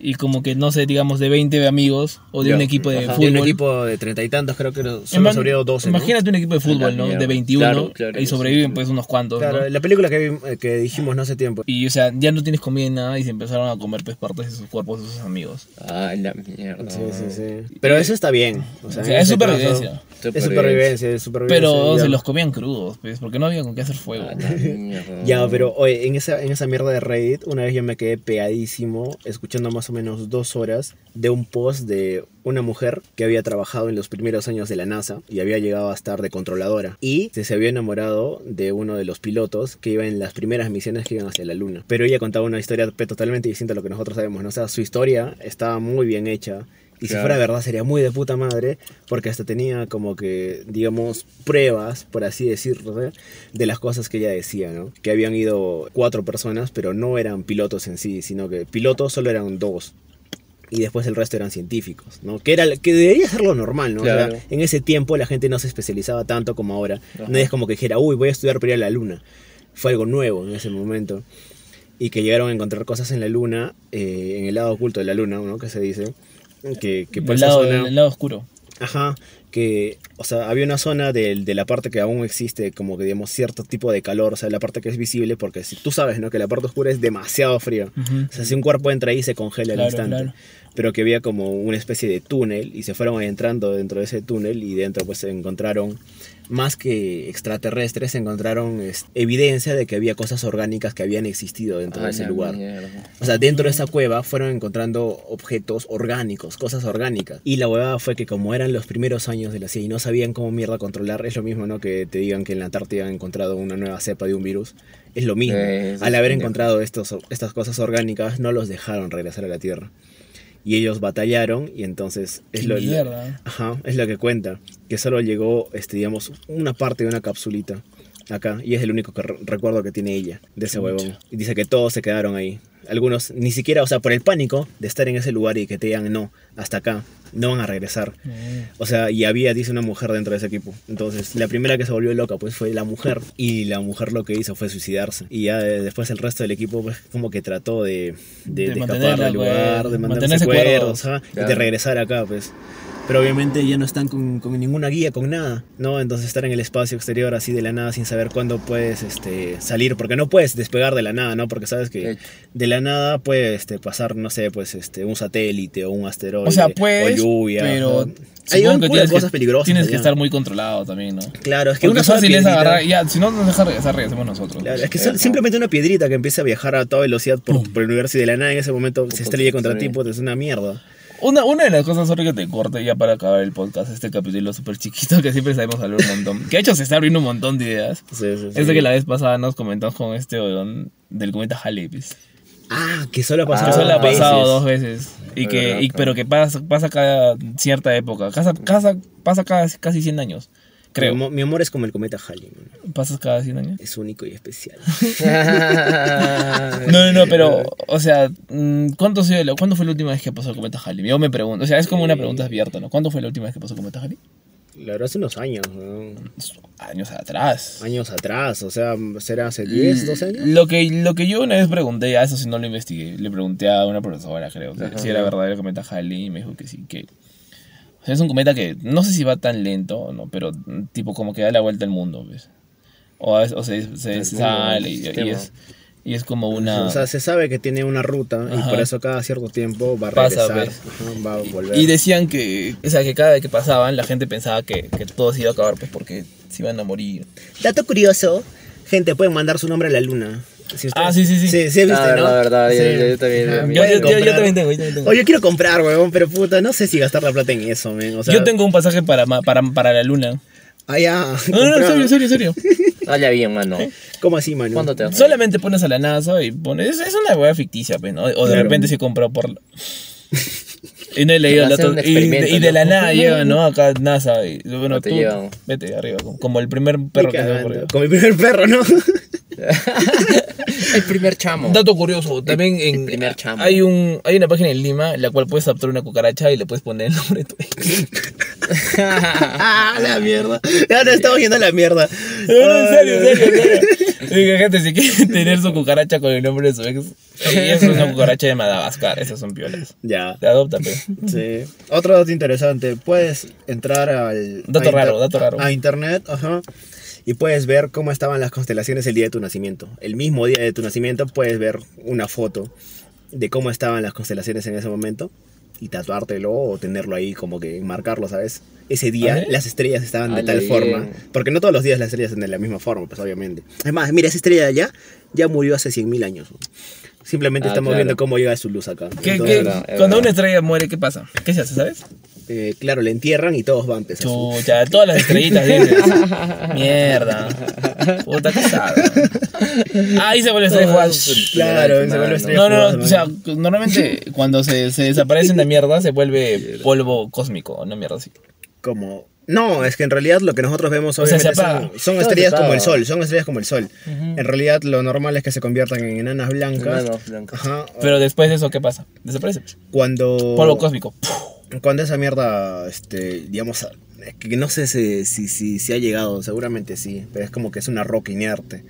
Y como que, no sé, digamos, de 20 amigos o de Ya, un equipo de ajá. fútbol. De un equipo de treinta y tantos, creo que solo sobrevivieron 12. ¿no? Imagínate un equipo de fútbol, ¿no? De 21 Claro, claro, y sobreviven sí. pues unos cuantos, ¿no? Claro, la película que, eh, que dijimos no hace tiempo. Y, o sea, ya no tienes comida ni nada y se empezaron a comer pues partes de sus cuerpos de sus amigos. Ah, la mierda. Sí, sí, sí. Pero eso está bien. O sea, O sea, es ese caso, supervivencia. Es supervivencia, es supervivencia. Pero ya. se los comían crudos, pues, porque no había con qué hacer fuego. Ah, la mierda. Ya, pero oye, en esa, en esa mierda de Reddit, una vez yo me quedé pegadísimo escuchando más o menos dos horas de un post de una mujer que había trabajado en los primeros años de la NASA y había llegado a estar de controladora. Y se, había enamorado de uno de los pilotos que iba en las primeras misiones que iban hacia la Luna. Pero ella contaba una historia totalmente distinta a lo que nosotros sabemos, ¿no? O sea, su historia estaba muy bien hecha. Y si fuera verdad sería muy de puta madre, porque hasta tenía como que, digamos, pruebas, por así decirlo, de las cosas que ella decía, ¿no? Que habían ido cuatro personas, pero no eran pilotos en sí, sino que pilotos solo eran dos. Y después el resto eran científicos, ¿no? Que, era, que debería ser lo normal, ¿no? O sea, Claro. en ese tiempo la gente no se especializaba tanto como ahora. Ajá. No es como que dijera, uy, voy a estudiar para ir a la luna. Fue algo nuevo en ese momento. Y que llegaron a encontrar cosas en la luna, eh, en el lado oculto de la luna, ¿no? Que se dice. Que, que por el, lado, zona... el lado oscuro. Ajá, que, o sea, había una zona de, de la parte que aún existe, como que digamos, cierto tipo de calor, o sea, la parte que es visible, porque si tú sabes, ¿no? Que la parte oscura es demasiado fría. Ujú. O sea, si un cuerpo entra ahí se congela Claro, al instante. claro. Pero que había como una especie de túnel y se fueron entrando dentro de ese túnel y dentro pues se encontraron, más que extraterrestres, encontraron evidencia de que había cosas orgánicas que habían existido dentro Ah, de ese la lugar. mierda. O sea, dentro de esa cueva fueron encontrando objetos orgánicos, cosas orgánicas. Y la huevada fue que como eran los primeros años de la CIA y no sabían cómo mierda controlar, es lo mismo, ¿no? Que te digan que en la Antártida han encontrado una nueva cepa de un virus. Es lo mismo. Eh, Al haber encontrado estos, estas cosas orgánicas, no los dejaron regresar a la Tierra. Y ellos batallaron y entonces es lo, mierda. Ajá, es lo que cuenta. Que solo llegó, este, digamos, una parte de una capsulita acá. Y es el único que re- recuerdo que tiene ella, de ese huevón. Y dice que todos se quedaron ahí. Algunos, ni siquiera, o sea, por el pánico de estar en ese lugar y que te digan no, hasta acá, no van a regresar. Mm. O sea, y había, dice, una mujer dentro de ese equipo. Entonces, la primera que se volvió loca, pues fue la mujer. Y la mujer lo que hizo fue suicidarse. Y ya eh, después el resto del equipo, pues como que trató de, de, De de escapar del lugar, pues, de mantenerse cuerdos, y de regresar acá, pues. Pero obviamente ya no están con, con ninguna guía, con nada, ¿no? Entonces estar en el espacio exterior así de la nada sin saber cuándo puedes este, salir, porque no puedes despegar de la nada, ¿no? Porque sabes que de la nada puede este, pasar, no sé, pues este, un satélite o un asteroide O sea, puedes, o lluvia. pero. Hay un culo de cosas que, peligrosas. tienes que estar muy controlado también, ¿no? Claro, es que Porque una fácil es agarrar, ya, si no nos deja regresar, regresemos nosotros. Claro, es que simplemente una piedrita que empieza a viajar a toda velocidad por, por el universo y de la nada en ese momento se estrella contra sí. ti, pues es una mierda. Una, una de las cosas, sorry que te corte ya para acabar el podcast, este capítulo súper chiquito que siempre sabemos hablar un montón. Que de hecho se está abriendo un montón de ideas. Sí, sí, sí. Es de que la vez pasada nos comentamos con este weón del cometa Halley. Ah, que solo ha pasado, Ah, solo ha veces. pasado dos veces. Y que, verdad, y- pero que pasa, pasa cada cierta época. Pasa, pasa, pasa cada casi 100 años. Mi, Creo. mi amor es como el cometa Halley. Pasas cada 100 años. es único y especial. No, no, no, pero, o sea, mm, ¿cuánto fue la, ¿cuándo fue la última vez que pasó el cometa Halley? Yo me pregunto, o sea, es como una pregunta abierta, ¿no? ¿Cuándo fue la última vez que pasó el cometa Halley? La verdad, hace unos años, ¿no? Años atrás. años atrás, o sea, será hace 10, 12 años. Lo que, lo que yo una vez pregunté, a eso sí no lo investigué, le pregunté a una profesora, creo, si era verdadero el cometa Halley, y me dijo que sí, que... O es un cometa que no sé si va tan lento, ¿no? Pero mm, tipo como que da la vuelta al mundo, ¿ves? O, a veces- o se, se Al sale y, es, y es como una... O sea, se sabe que tiene una ruta y por eso cada cierto tiempo va a regresar, ajá, va a volver. Y decían que, o sea, que cada vez que pasaban, la gente pensaba que, que todo se iba a acabar, pues porque se iban a morir. Dato curioso, gente, pueden mandar su nombre a la luna. Si Ah, sí, sí, sí. Sí, sí, viste, La ¿no? verdad, la verdad, yo- Sí. yo- yo también- yo- Yo, yo- también tengo, yo también tengo. O yo quiero comprar, weón, pero puta, no sé si gastar la plata en eso, men. O sea, yo tengo un pasaje para, para, para la luna. Ah, ya. No, no, no, serio, serio, serio. Dale bien, mano. ¿Cómo así, mano? ¿Cuándo te vas? Solamente pones a la NASA y pones. Es, es una hueá ficticia, pues, ¿no? O de Claro. repente se compró por. Y no he leído el dato. Y, y de la ¿no? nada llega, ¿no? Acá NASA. Y, bueno, No te tú, vete arriba. Como, como el primer perro que se va por. Con mi primer perro, ¿no? El primer chamo. Dato curioso, también en, primer chamo. hay un hay una página en Lima en la cual puedes capturar una cucaracha y le puedes poner el nombre de tu ah, la mierda. Ya nos estamos yendo a la mierda. No, no, en serio, en serio, en serio. Diga, gente, si quieren tener su cucaracha con el nombre de su ex, es una cucaracha de Madagascar, esas son piolas. Ya. Te adopta, pe. Sí. Otro dato interesante, puedes entrar al... Dato a raro, dato raro. A internet, ajá. Y puedes ver cómo estaban las constelaciones el día de tu nacimiento. El mismo día de tu nacimiento puedes ver una foto de cómo estaban las constelaciones en ese momento y tatuártelo o tenerlo ahí como que marcarlo, ¿sabes? Ese día las estrellas estaban de tal forma, porque no todos los días las estrellas están de la misma forma, pues obviamente. Además, mira, esa estrella de allá ya murió hace 100.000 años. Simplemente Ah, estamos claro. viendo cómo llega su luz acá. ¿Qué, Entonces, qué- verdad, es cuando una estrella muere, ¿qué pasa? ¿Qué se hace, sabes? eh, claro, le entierran y todos van, a su- Chucha, todas las estrellitas dices. Mierda. Puta casada. Ahí se vuelve estrella fugaz. Claro, se vuelve estrella No, no, no, o sea, normalmente cuando se, se desaparecen de mierda se vuelve polvo cósmico, no mierda así. como no es que en realidad lo que nosotros vemos O sea, se obviamente apaga. son, estrellas como el sol son estrellas como el sol en realidad lo normal es que se conviertan en enanas blancas Enanos blancos. Ajá, Pero después de eso, ¿qué pasa? Desaparece. pues. cuando Polvo cósmico. cuando esa mierda este digamos es que no sé si, si, si, si ha llegado seguramente sí pero es como que es una roca inerte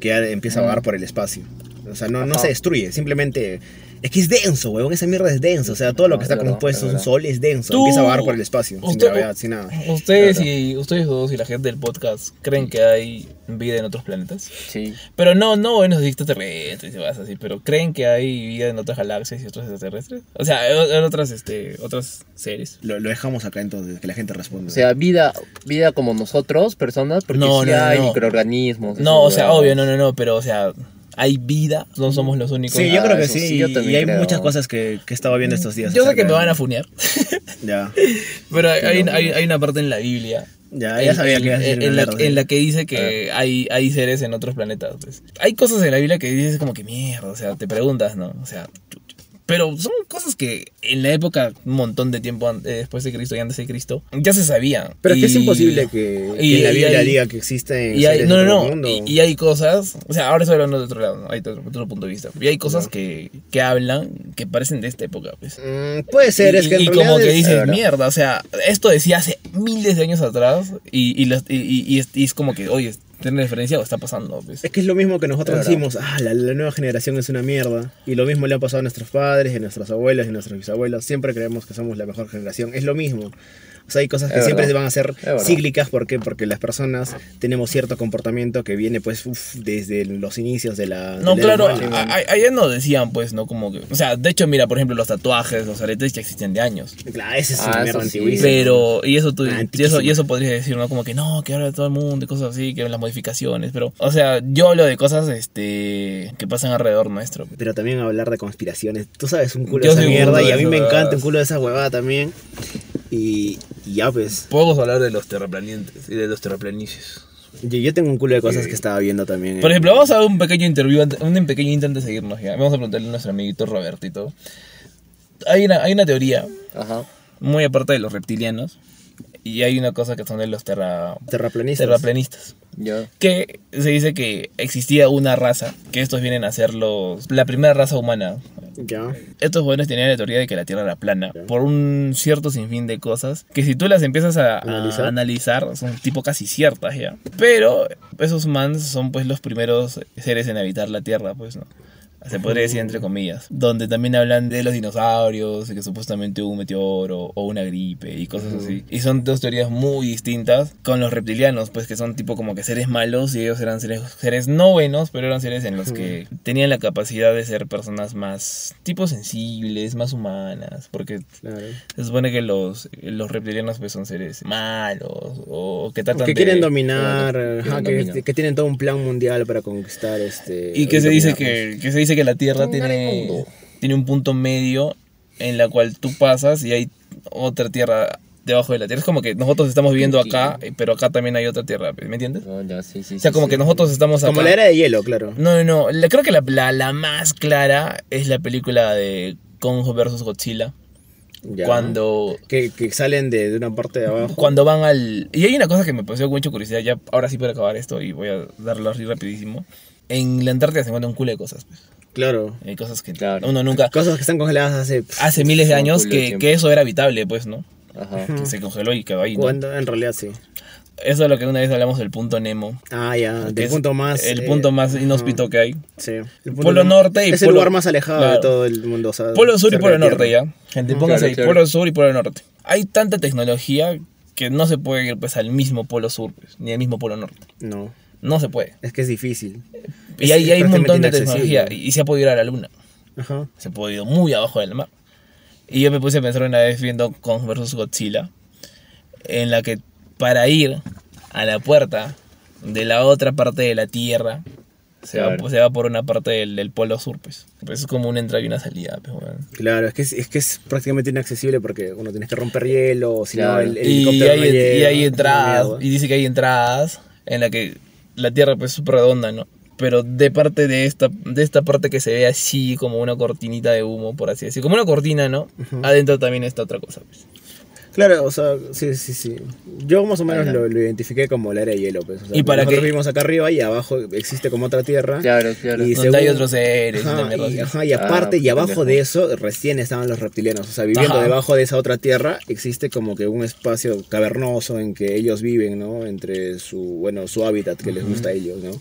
que ya empieza a vagar por el espacio o sea no, no se destruye simplemente es que es denso, weón. Esa mierda es denso. O sea, todo lo que Es está verdad, compuesto un sol es denso. Tú- Empieza a vagar por el espacio. Sin usted- gravedad, sin nada. Ustedes Claro. y ustedes dos y la gente del podcast creen que hay vida en otros planetas. Sí. Pero no, no en los extraterrestres y vas así, pero creen que hay vida en otras galaxias y otros extraterrestres. O sea, en otras, este, otras series. Lo, lo dejamos acá entonces, que la gente responda. O sea, vida, vida como nosotros, personas, porque No, sí no, hay no. microorganismos. No, o sea, obvio, no, no, no, pero o sea, hay vida, no somos los únicos. Sí, yo Ah, creo que eso sí. sí, yo y hay creo. muchas cosas que, que estaba viendo estos días. Yo sé que me van a funear, Ya, pero hay, hay, hay- hay una parte en la Biblia ya, ya sabía en, que ibas a decir en una la, en la que dice que hay, hay seres en otros planetas. pues. Hay cosas en la Biblia que dices como que mierda, o sea, te preguntas, ¿no? O sea. Pero son cosas que en la época, un montón de tiempo eh, después de Cristo y antes de Cristo, ya se sabían. Pero es que es imposible que, que y- en la Biblia diga que existen Y hay, no, no, no. mundo. Y, hay cosas, o sea, ahora estoy hablando de otro lado, ¿no? hay otro, otro punto de vista. Y hay cosas que, que hablan que parecen de esta época, pues. Mm, puede ser, es que en y como que es- dices, mierda, o sea, esto decía hace miles de años atrás y, y, las- y es como que, oye, ¿tiene referencia o está pasando? Pues. Es que es lo mismo que nosotros decimos, ah, la, la nueva generación es una mierda. Y lo mismo le ha pasado a nuestros padres, a nuestras abuelas, y a nuestros bisabuelos. Siempre creemos que somos la mejor generación. Es lo mismo. O sea, hay cosas que Es siempre verdad. van a ser cíclicas. ¿Por qué? Porque las personas tenemos cierto comportamiento que viene, pues, uf, desde los inicios de la. No, de la claro, humanidad. a- a- allá no decían, pues, ¿no? Como que, o sea, de hecho, mira, por ejemplo, los tatuajes, los aretes ya existen de años. Claro, ese es Ah, sí. antiguísima. Pero, y eso tú, y eso, y eso podrías decir, ¿no? Como que no, que ahora todo el mundo y cosas así, que las modificaciones, pero, o sea, yo hablo de cosas, este, que pasan alrededor nuestro. Pero también hablar de conspiraciones. Tú sabes un culo Yo de esa soy un mierda y a mí me encanta un culo de esa huevada también. Y, y ya pues. Podemos hablar de los terraplanientes y de los terraplanicios. Yo, yo tengo un culo de cosas que estaba viendo también. Por en- ejemplo, vamos a dar un pequeño interview, un pequeño intento de seguirnos ya. Vamos a preguntarle a nuestro amiguito Robertito. Hay una, hay una teoría, Ajá. muy aparte de los reptilianos, y hay una cosa que son de los terra, terraplanistas. Que se dice que existía una raza, que estos vienen a ser los, la primera raza humana. Ya. Estos jóvenes tenían la teoría de que la Tierra era plana, por un cierto sinfín de cosas, que si tú las empiezas a a Analizar. analizar, son tipo casi ciertas ya. Pero esos mans son pues los primeros seres en habitar la Tierra, pues, ¿no? Se podría decir entre comillas. Donde también hablan de los dinosaurios, y que supuestamente hubo un meteoro o una gripe y cosas así. Y son dos teorías muy distintas con los reptilianos, pues que son tipo como que seres malos y ellos eran seres, seres no buenos, pero eran seres en los que tenían la capacidad de ser personas más tipo sensibles, más humanas. Porque Claro. se supone que los, los reptilianos pues son seres malos o que tratan Que de... quieren dominar, Quieren ajá, que, dominar. que tienen todo un plan mundial para conquistar este. Y que se dice que, que se dice que la Tierra tiene, tiene un punto medio en la cual tú pasas y hay otra Tierra debajo de la Tierra. Es como que nosotros estamos viviendo acá, pero acá también hay otra Tierra, ¿me entiendes? No, ya, sí, sí. O sea, sí, como sí. que nosotros estamos acá. Como la era de hielo, claro. No, no, no. La- creo que la, la, la más clara es la película de Kong vs. Godzilla. Ya. Cuando Que, que salen de, de una parte de abajo. cuando van al... Y hay una cosa que me pareció mucha curiosidad, ya ahora sí para acabar esto y voy a darlo así rapidísimo. En la Antártida se encuentran un culo de cosas, pues. Claro. Hay cosas que Claro. uno nunca... Cosas que están congeladas hace. Hace miles de años que, eso era habitable, pues, ¿no? Ajá. Que se congeló y quedó ahí, ¿no? Cuando, en realidad sí. eso es lo que una vez hablamos del punto Nemo. Ah, ya, del punto más... El eh, punto más inhóspito ajá, que hay. Sí. El punto Polo norte y Es el polo- lugar más alejado de todo el mundo. o sea, Polo sur y polo norte, ya. Gente, pónganse Claro, ahí, claro. polo sur y polo norte. Hay tanta tecnología que no se puede ir pues al mismo polo sur, pues, ni al mismo polo norte. No, No se puede. es que es difícil. Y Es hay, hay un montón de tecnología inaccesible. y se ha podido ir a la luna. Ajá. Se ha podido ir muy abajo del mar. Y yo me puse a pensar una vez viendo Kong vs Godzilla, en la que para ir a la puerta de la otra parte de la Tierra, se, va, Claro. se va por una parte del, del polo sur, pues. Pues es como una entrada y una salida, pues, weón. Claro, es que es, es que es prácticamente inaccesible porque uno tienes que romper hielo, si no Claro. el, el y, helicóptero hay, no y llega, hay una entradas, y dice que hay entradas en la que la Tierra pues es súper redonda, ¿no? Pero de parte de esta, de esta parte que se ve así como una cortinita de humo, por así decirlo, como una cortina, ¿no? Adentro también está otra cosa, pues. Claro, o sea, sí, sí, sí. Yo más o menos lo, lo identifiqué como la era de hielo, pues. O sea, ¿Y para nosotros qué? vivimos acá arriba y abajo existe como otra tierra. Claro, claro. Y Donde hay otros seres, Ajá, y, así. ajá, y aparte Ah, y abajo de eso recién estaban los reptilianos. O sea, viviendo Ajá. debajo de esa otra tierra existe como que un espacio cavernoso en que ellos viven, ¿no? Entre su, bueno, su hábitat que les gusta a ellos, ¿no?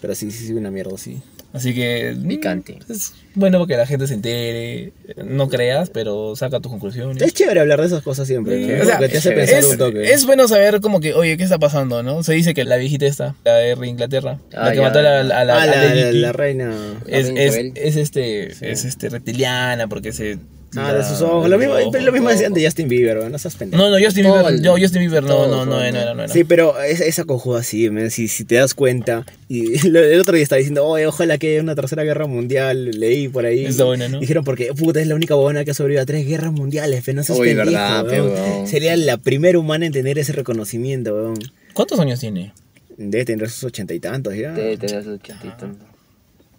Pero sí, sí, sí, una mierda, sí. Así que. mm, Picante. Es bueno que la gente se entere. No creas, pero saca tus conclusiones. Es chévere hablar de esas cosas siempre, ¿no? O sea, Porque te hace es- pensar es, un toque. es bueno saber como que, oye, ¿qué está pasando, no? Se dice que la viejita esta, la de Inglaterra, Ah, la que ya. mató a la, a la, ah, a la, la- reina. es, reina es, es este, es este reptiliana porque se... Ah, de sus ojos. Lo mismo, lo mismo decían de Justin Bieber, ¿no? No seas pendejo. No, no, Justin Todo Bieber, el- no, Justin Bieber no, no, no, fue, no, ¿no? era, no era. Sí, pero es- esa conjuga así, man, si, si te das cuenta. Y el otro día estaba diciendo, oye, ojalá que haya una tercera guerra mundial. Leí por ahí. Está buena, ¿no? Dijeron, porque puta, es la única buena que ha sobrevivido a tres guerras mundiales, pero no seas Uy, pendejo, verdad, weón. Sería la primera humana en tener ese reconocimiento, weón. ¿Cuántos años tiene? Debe tener sus ochenta y tantos ya. Te, te das ochenta y tanto.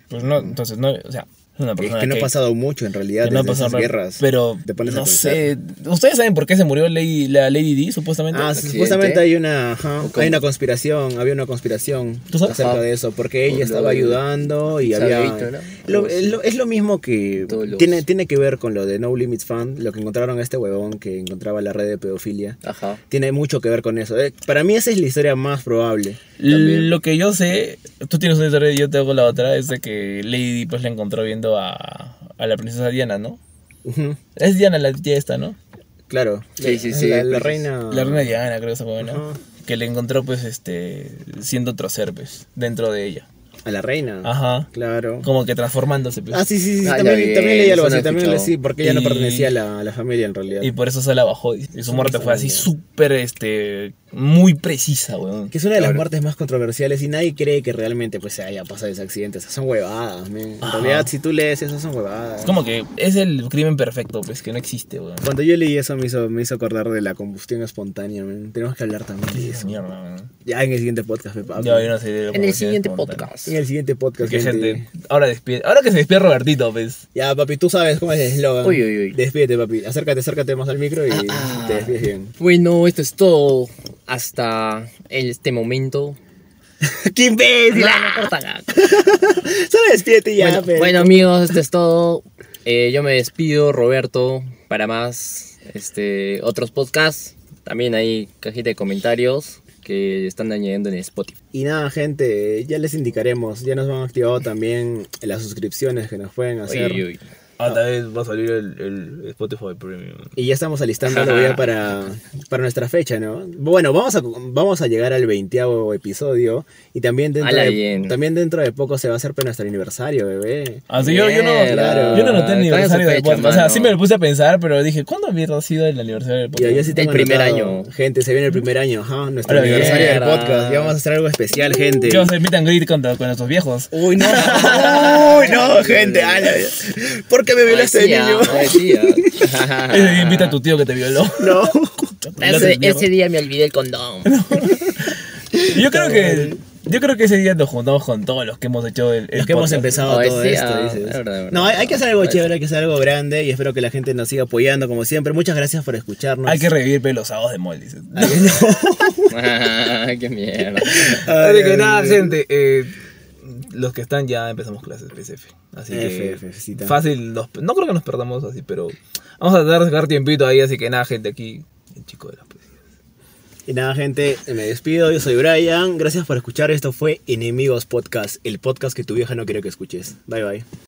Pues no, entonces no, o sea, es una Es persona que no ha pasado mucho en realidad que no ha desde esas guerras. Pero, Te pones a no pensar. sé, ¿ustedes saben por qué se murió Lady, la Lady Di, supuestamente? Ah, accidente. supuestamente hay una, ajá, ¿O cómo? hay una conspiración, había una conspiración ¿Tú sabes? acerca Ajá. de eso, porque ella Por lo estaba del ayudando y había... Salvadito, ¿no? Lo- es, así. lo, es lo mismo que los- tiene, tiene que ver con lo de No Limits Fund, lo que encontraron a este huevón que encontraba la red de pedofilia. Ajá. Tiene mucho que ver con eso. eh. Para mí esa es la historia más probable. También. Lo que yo sé, tú tienes una historia y yo tengo la otra, es de que Lady pues la encontró viendo a, a la princesa Diana, ¿no? Ujú, Es Diana la tía esta, ¿no? Claro. Sí, sí, sí, La, la pues, reina... La reina Diana, creo que esa fue. Que le encontró pues este siendo otro ser, pues, dentro de ella. A la reina. Ajá. Claro. Como que transformándose, pues. Ah, sí, sí, sí. Ah, también, también leí algo así. También le escuchado. sí, porque ella no pertenecía a la, a la familia en realidad. Y por eso se la bajó. Y y su muerte fue así súper, este, muy precisa, weón. Que es una de las Claro. muertes más controversiales y nadie cree que realmente pues se haya pasado ese accidente. Sea, son huevadas, men. En Ajá. realidad, si tú lees eso, son huevadas. Es como que es el crimen perfecto, pues, que no existe, weón. Cuando yo leí eso me hizo, me hizo acordar de la combustión espontánea, men. Tenemos que hablar también de eso. mierda, weón. Ya en el siguiente podcast, pe, Pablo. Ya, yo no sé En el siguiente podcast. En el siguiente podcast, gente. gente, ahora despide, ahora que se despide Robertito, pues. Ya, papi, tú sabes cómo es el eslogan. Uy, uy, uy. Despídete, papi. Acércate, acércate más al micro y Ah. te despides bien. Bueno, esto es todo hasta este momento. ¡Qué imbécil! No. Solo despídete ya, bueno, amigos, esto es todo. Eh, yo me despido, Roberto, para más este, otros podcasts. También hay cajita de comentarios que están añadiendo en Spotify. Y nada, gente, ya les indicaremos. Ya nos han activado también las suscripciones que nos pueden hacer. Uy, uy. Ah, tal vez va a salir el, el Spotify Premium. Y ya estamos alistándolo ya para, para nuestra fecha, ¿no? Bueno, vamos a, vamos a llegar al 20 episodio y también dentro, Ala, de, bien. también dentro de poco se va a hacer pues, nuestro aniversario, bebé. Así yo, yo no, Mierda. yo no noté el ¿Cuál es aniversario del podcast. O sea, sí me lo puse a pensar, pero dije, ¿cuándo mierda ha sido el aniversario del Yo, podcast? yo sí tengo El primer anotado. año. Gente, se viene el primer año, ajá, nuestro aniversario del mierda. podcast. Ya vamos a hacer algo especial, gente. ¿Qué vamos a hacer? Meet and greet con, con nuestros viejos. Uy, no. Uy, no, gente. ala. ¿Por qué me violaste de Ay, niño? ay, tía. Ese día invita a tu tío que te violó. No. ese, ese día me olvidé el condón. Yo creo que yo creo que ese día nos juntamos con todos los que hemos hecho el, el Es que hemos empezado Ay, todo sí, esto, ah, dices. es verdad, es verdad. No, hay, hay que hacer algo chévere, hay que hacer algo grande y espero que la gente nos siga apoyando como siempre. Muchas gracias por escucharnos. Hay que revivir pe, los sábados de mol, dices. Qué mierda. Así que nada, gente. eh, los que están ya empezamos clases PSF. Así que F, fácil. no creo que nos perdamos así, pero vamos a tratar de sacar tiempito ahí. Así que nada, gente, aquí el chico de las poesías. Y nada, gente, me despido. Yo soy Brian. Gracias por escuchar. Esto fue Enemigos Podcast, el podcast que tu vieja no quiere que escuches. Bye bye.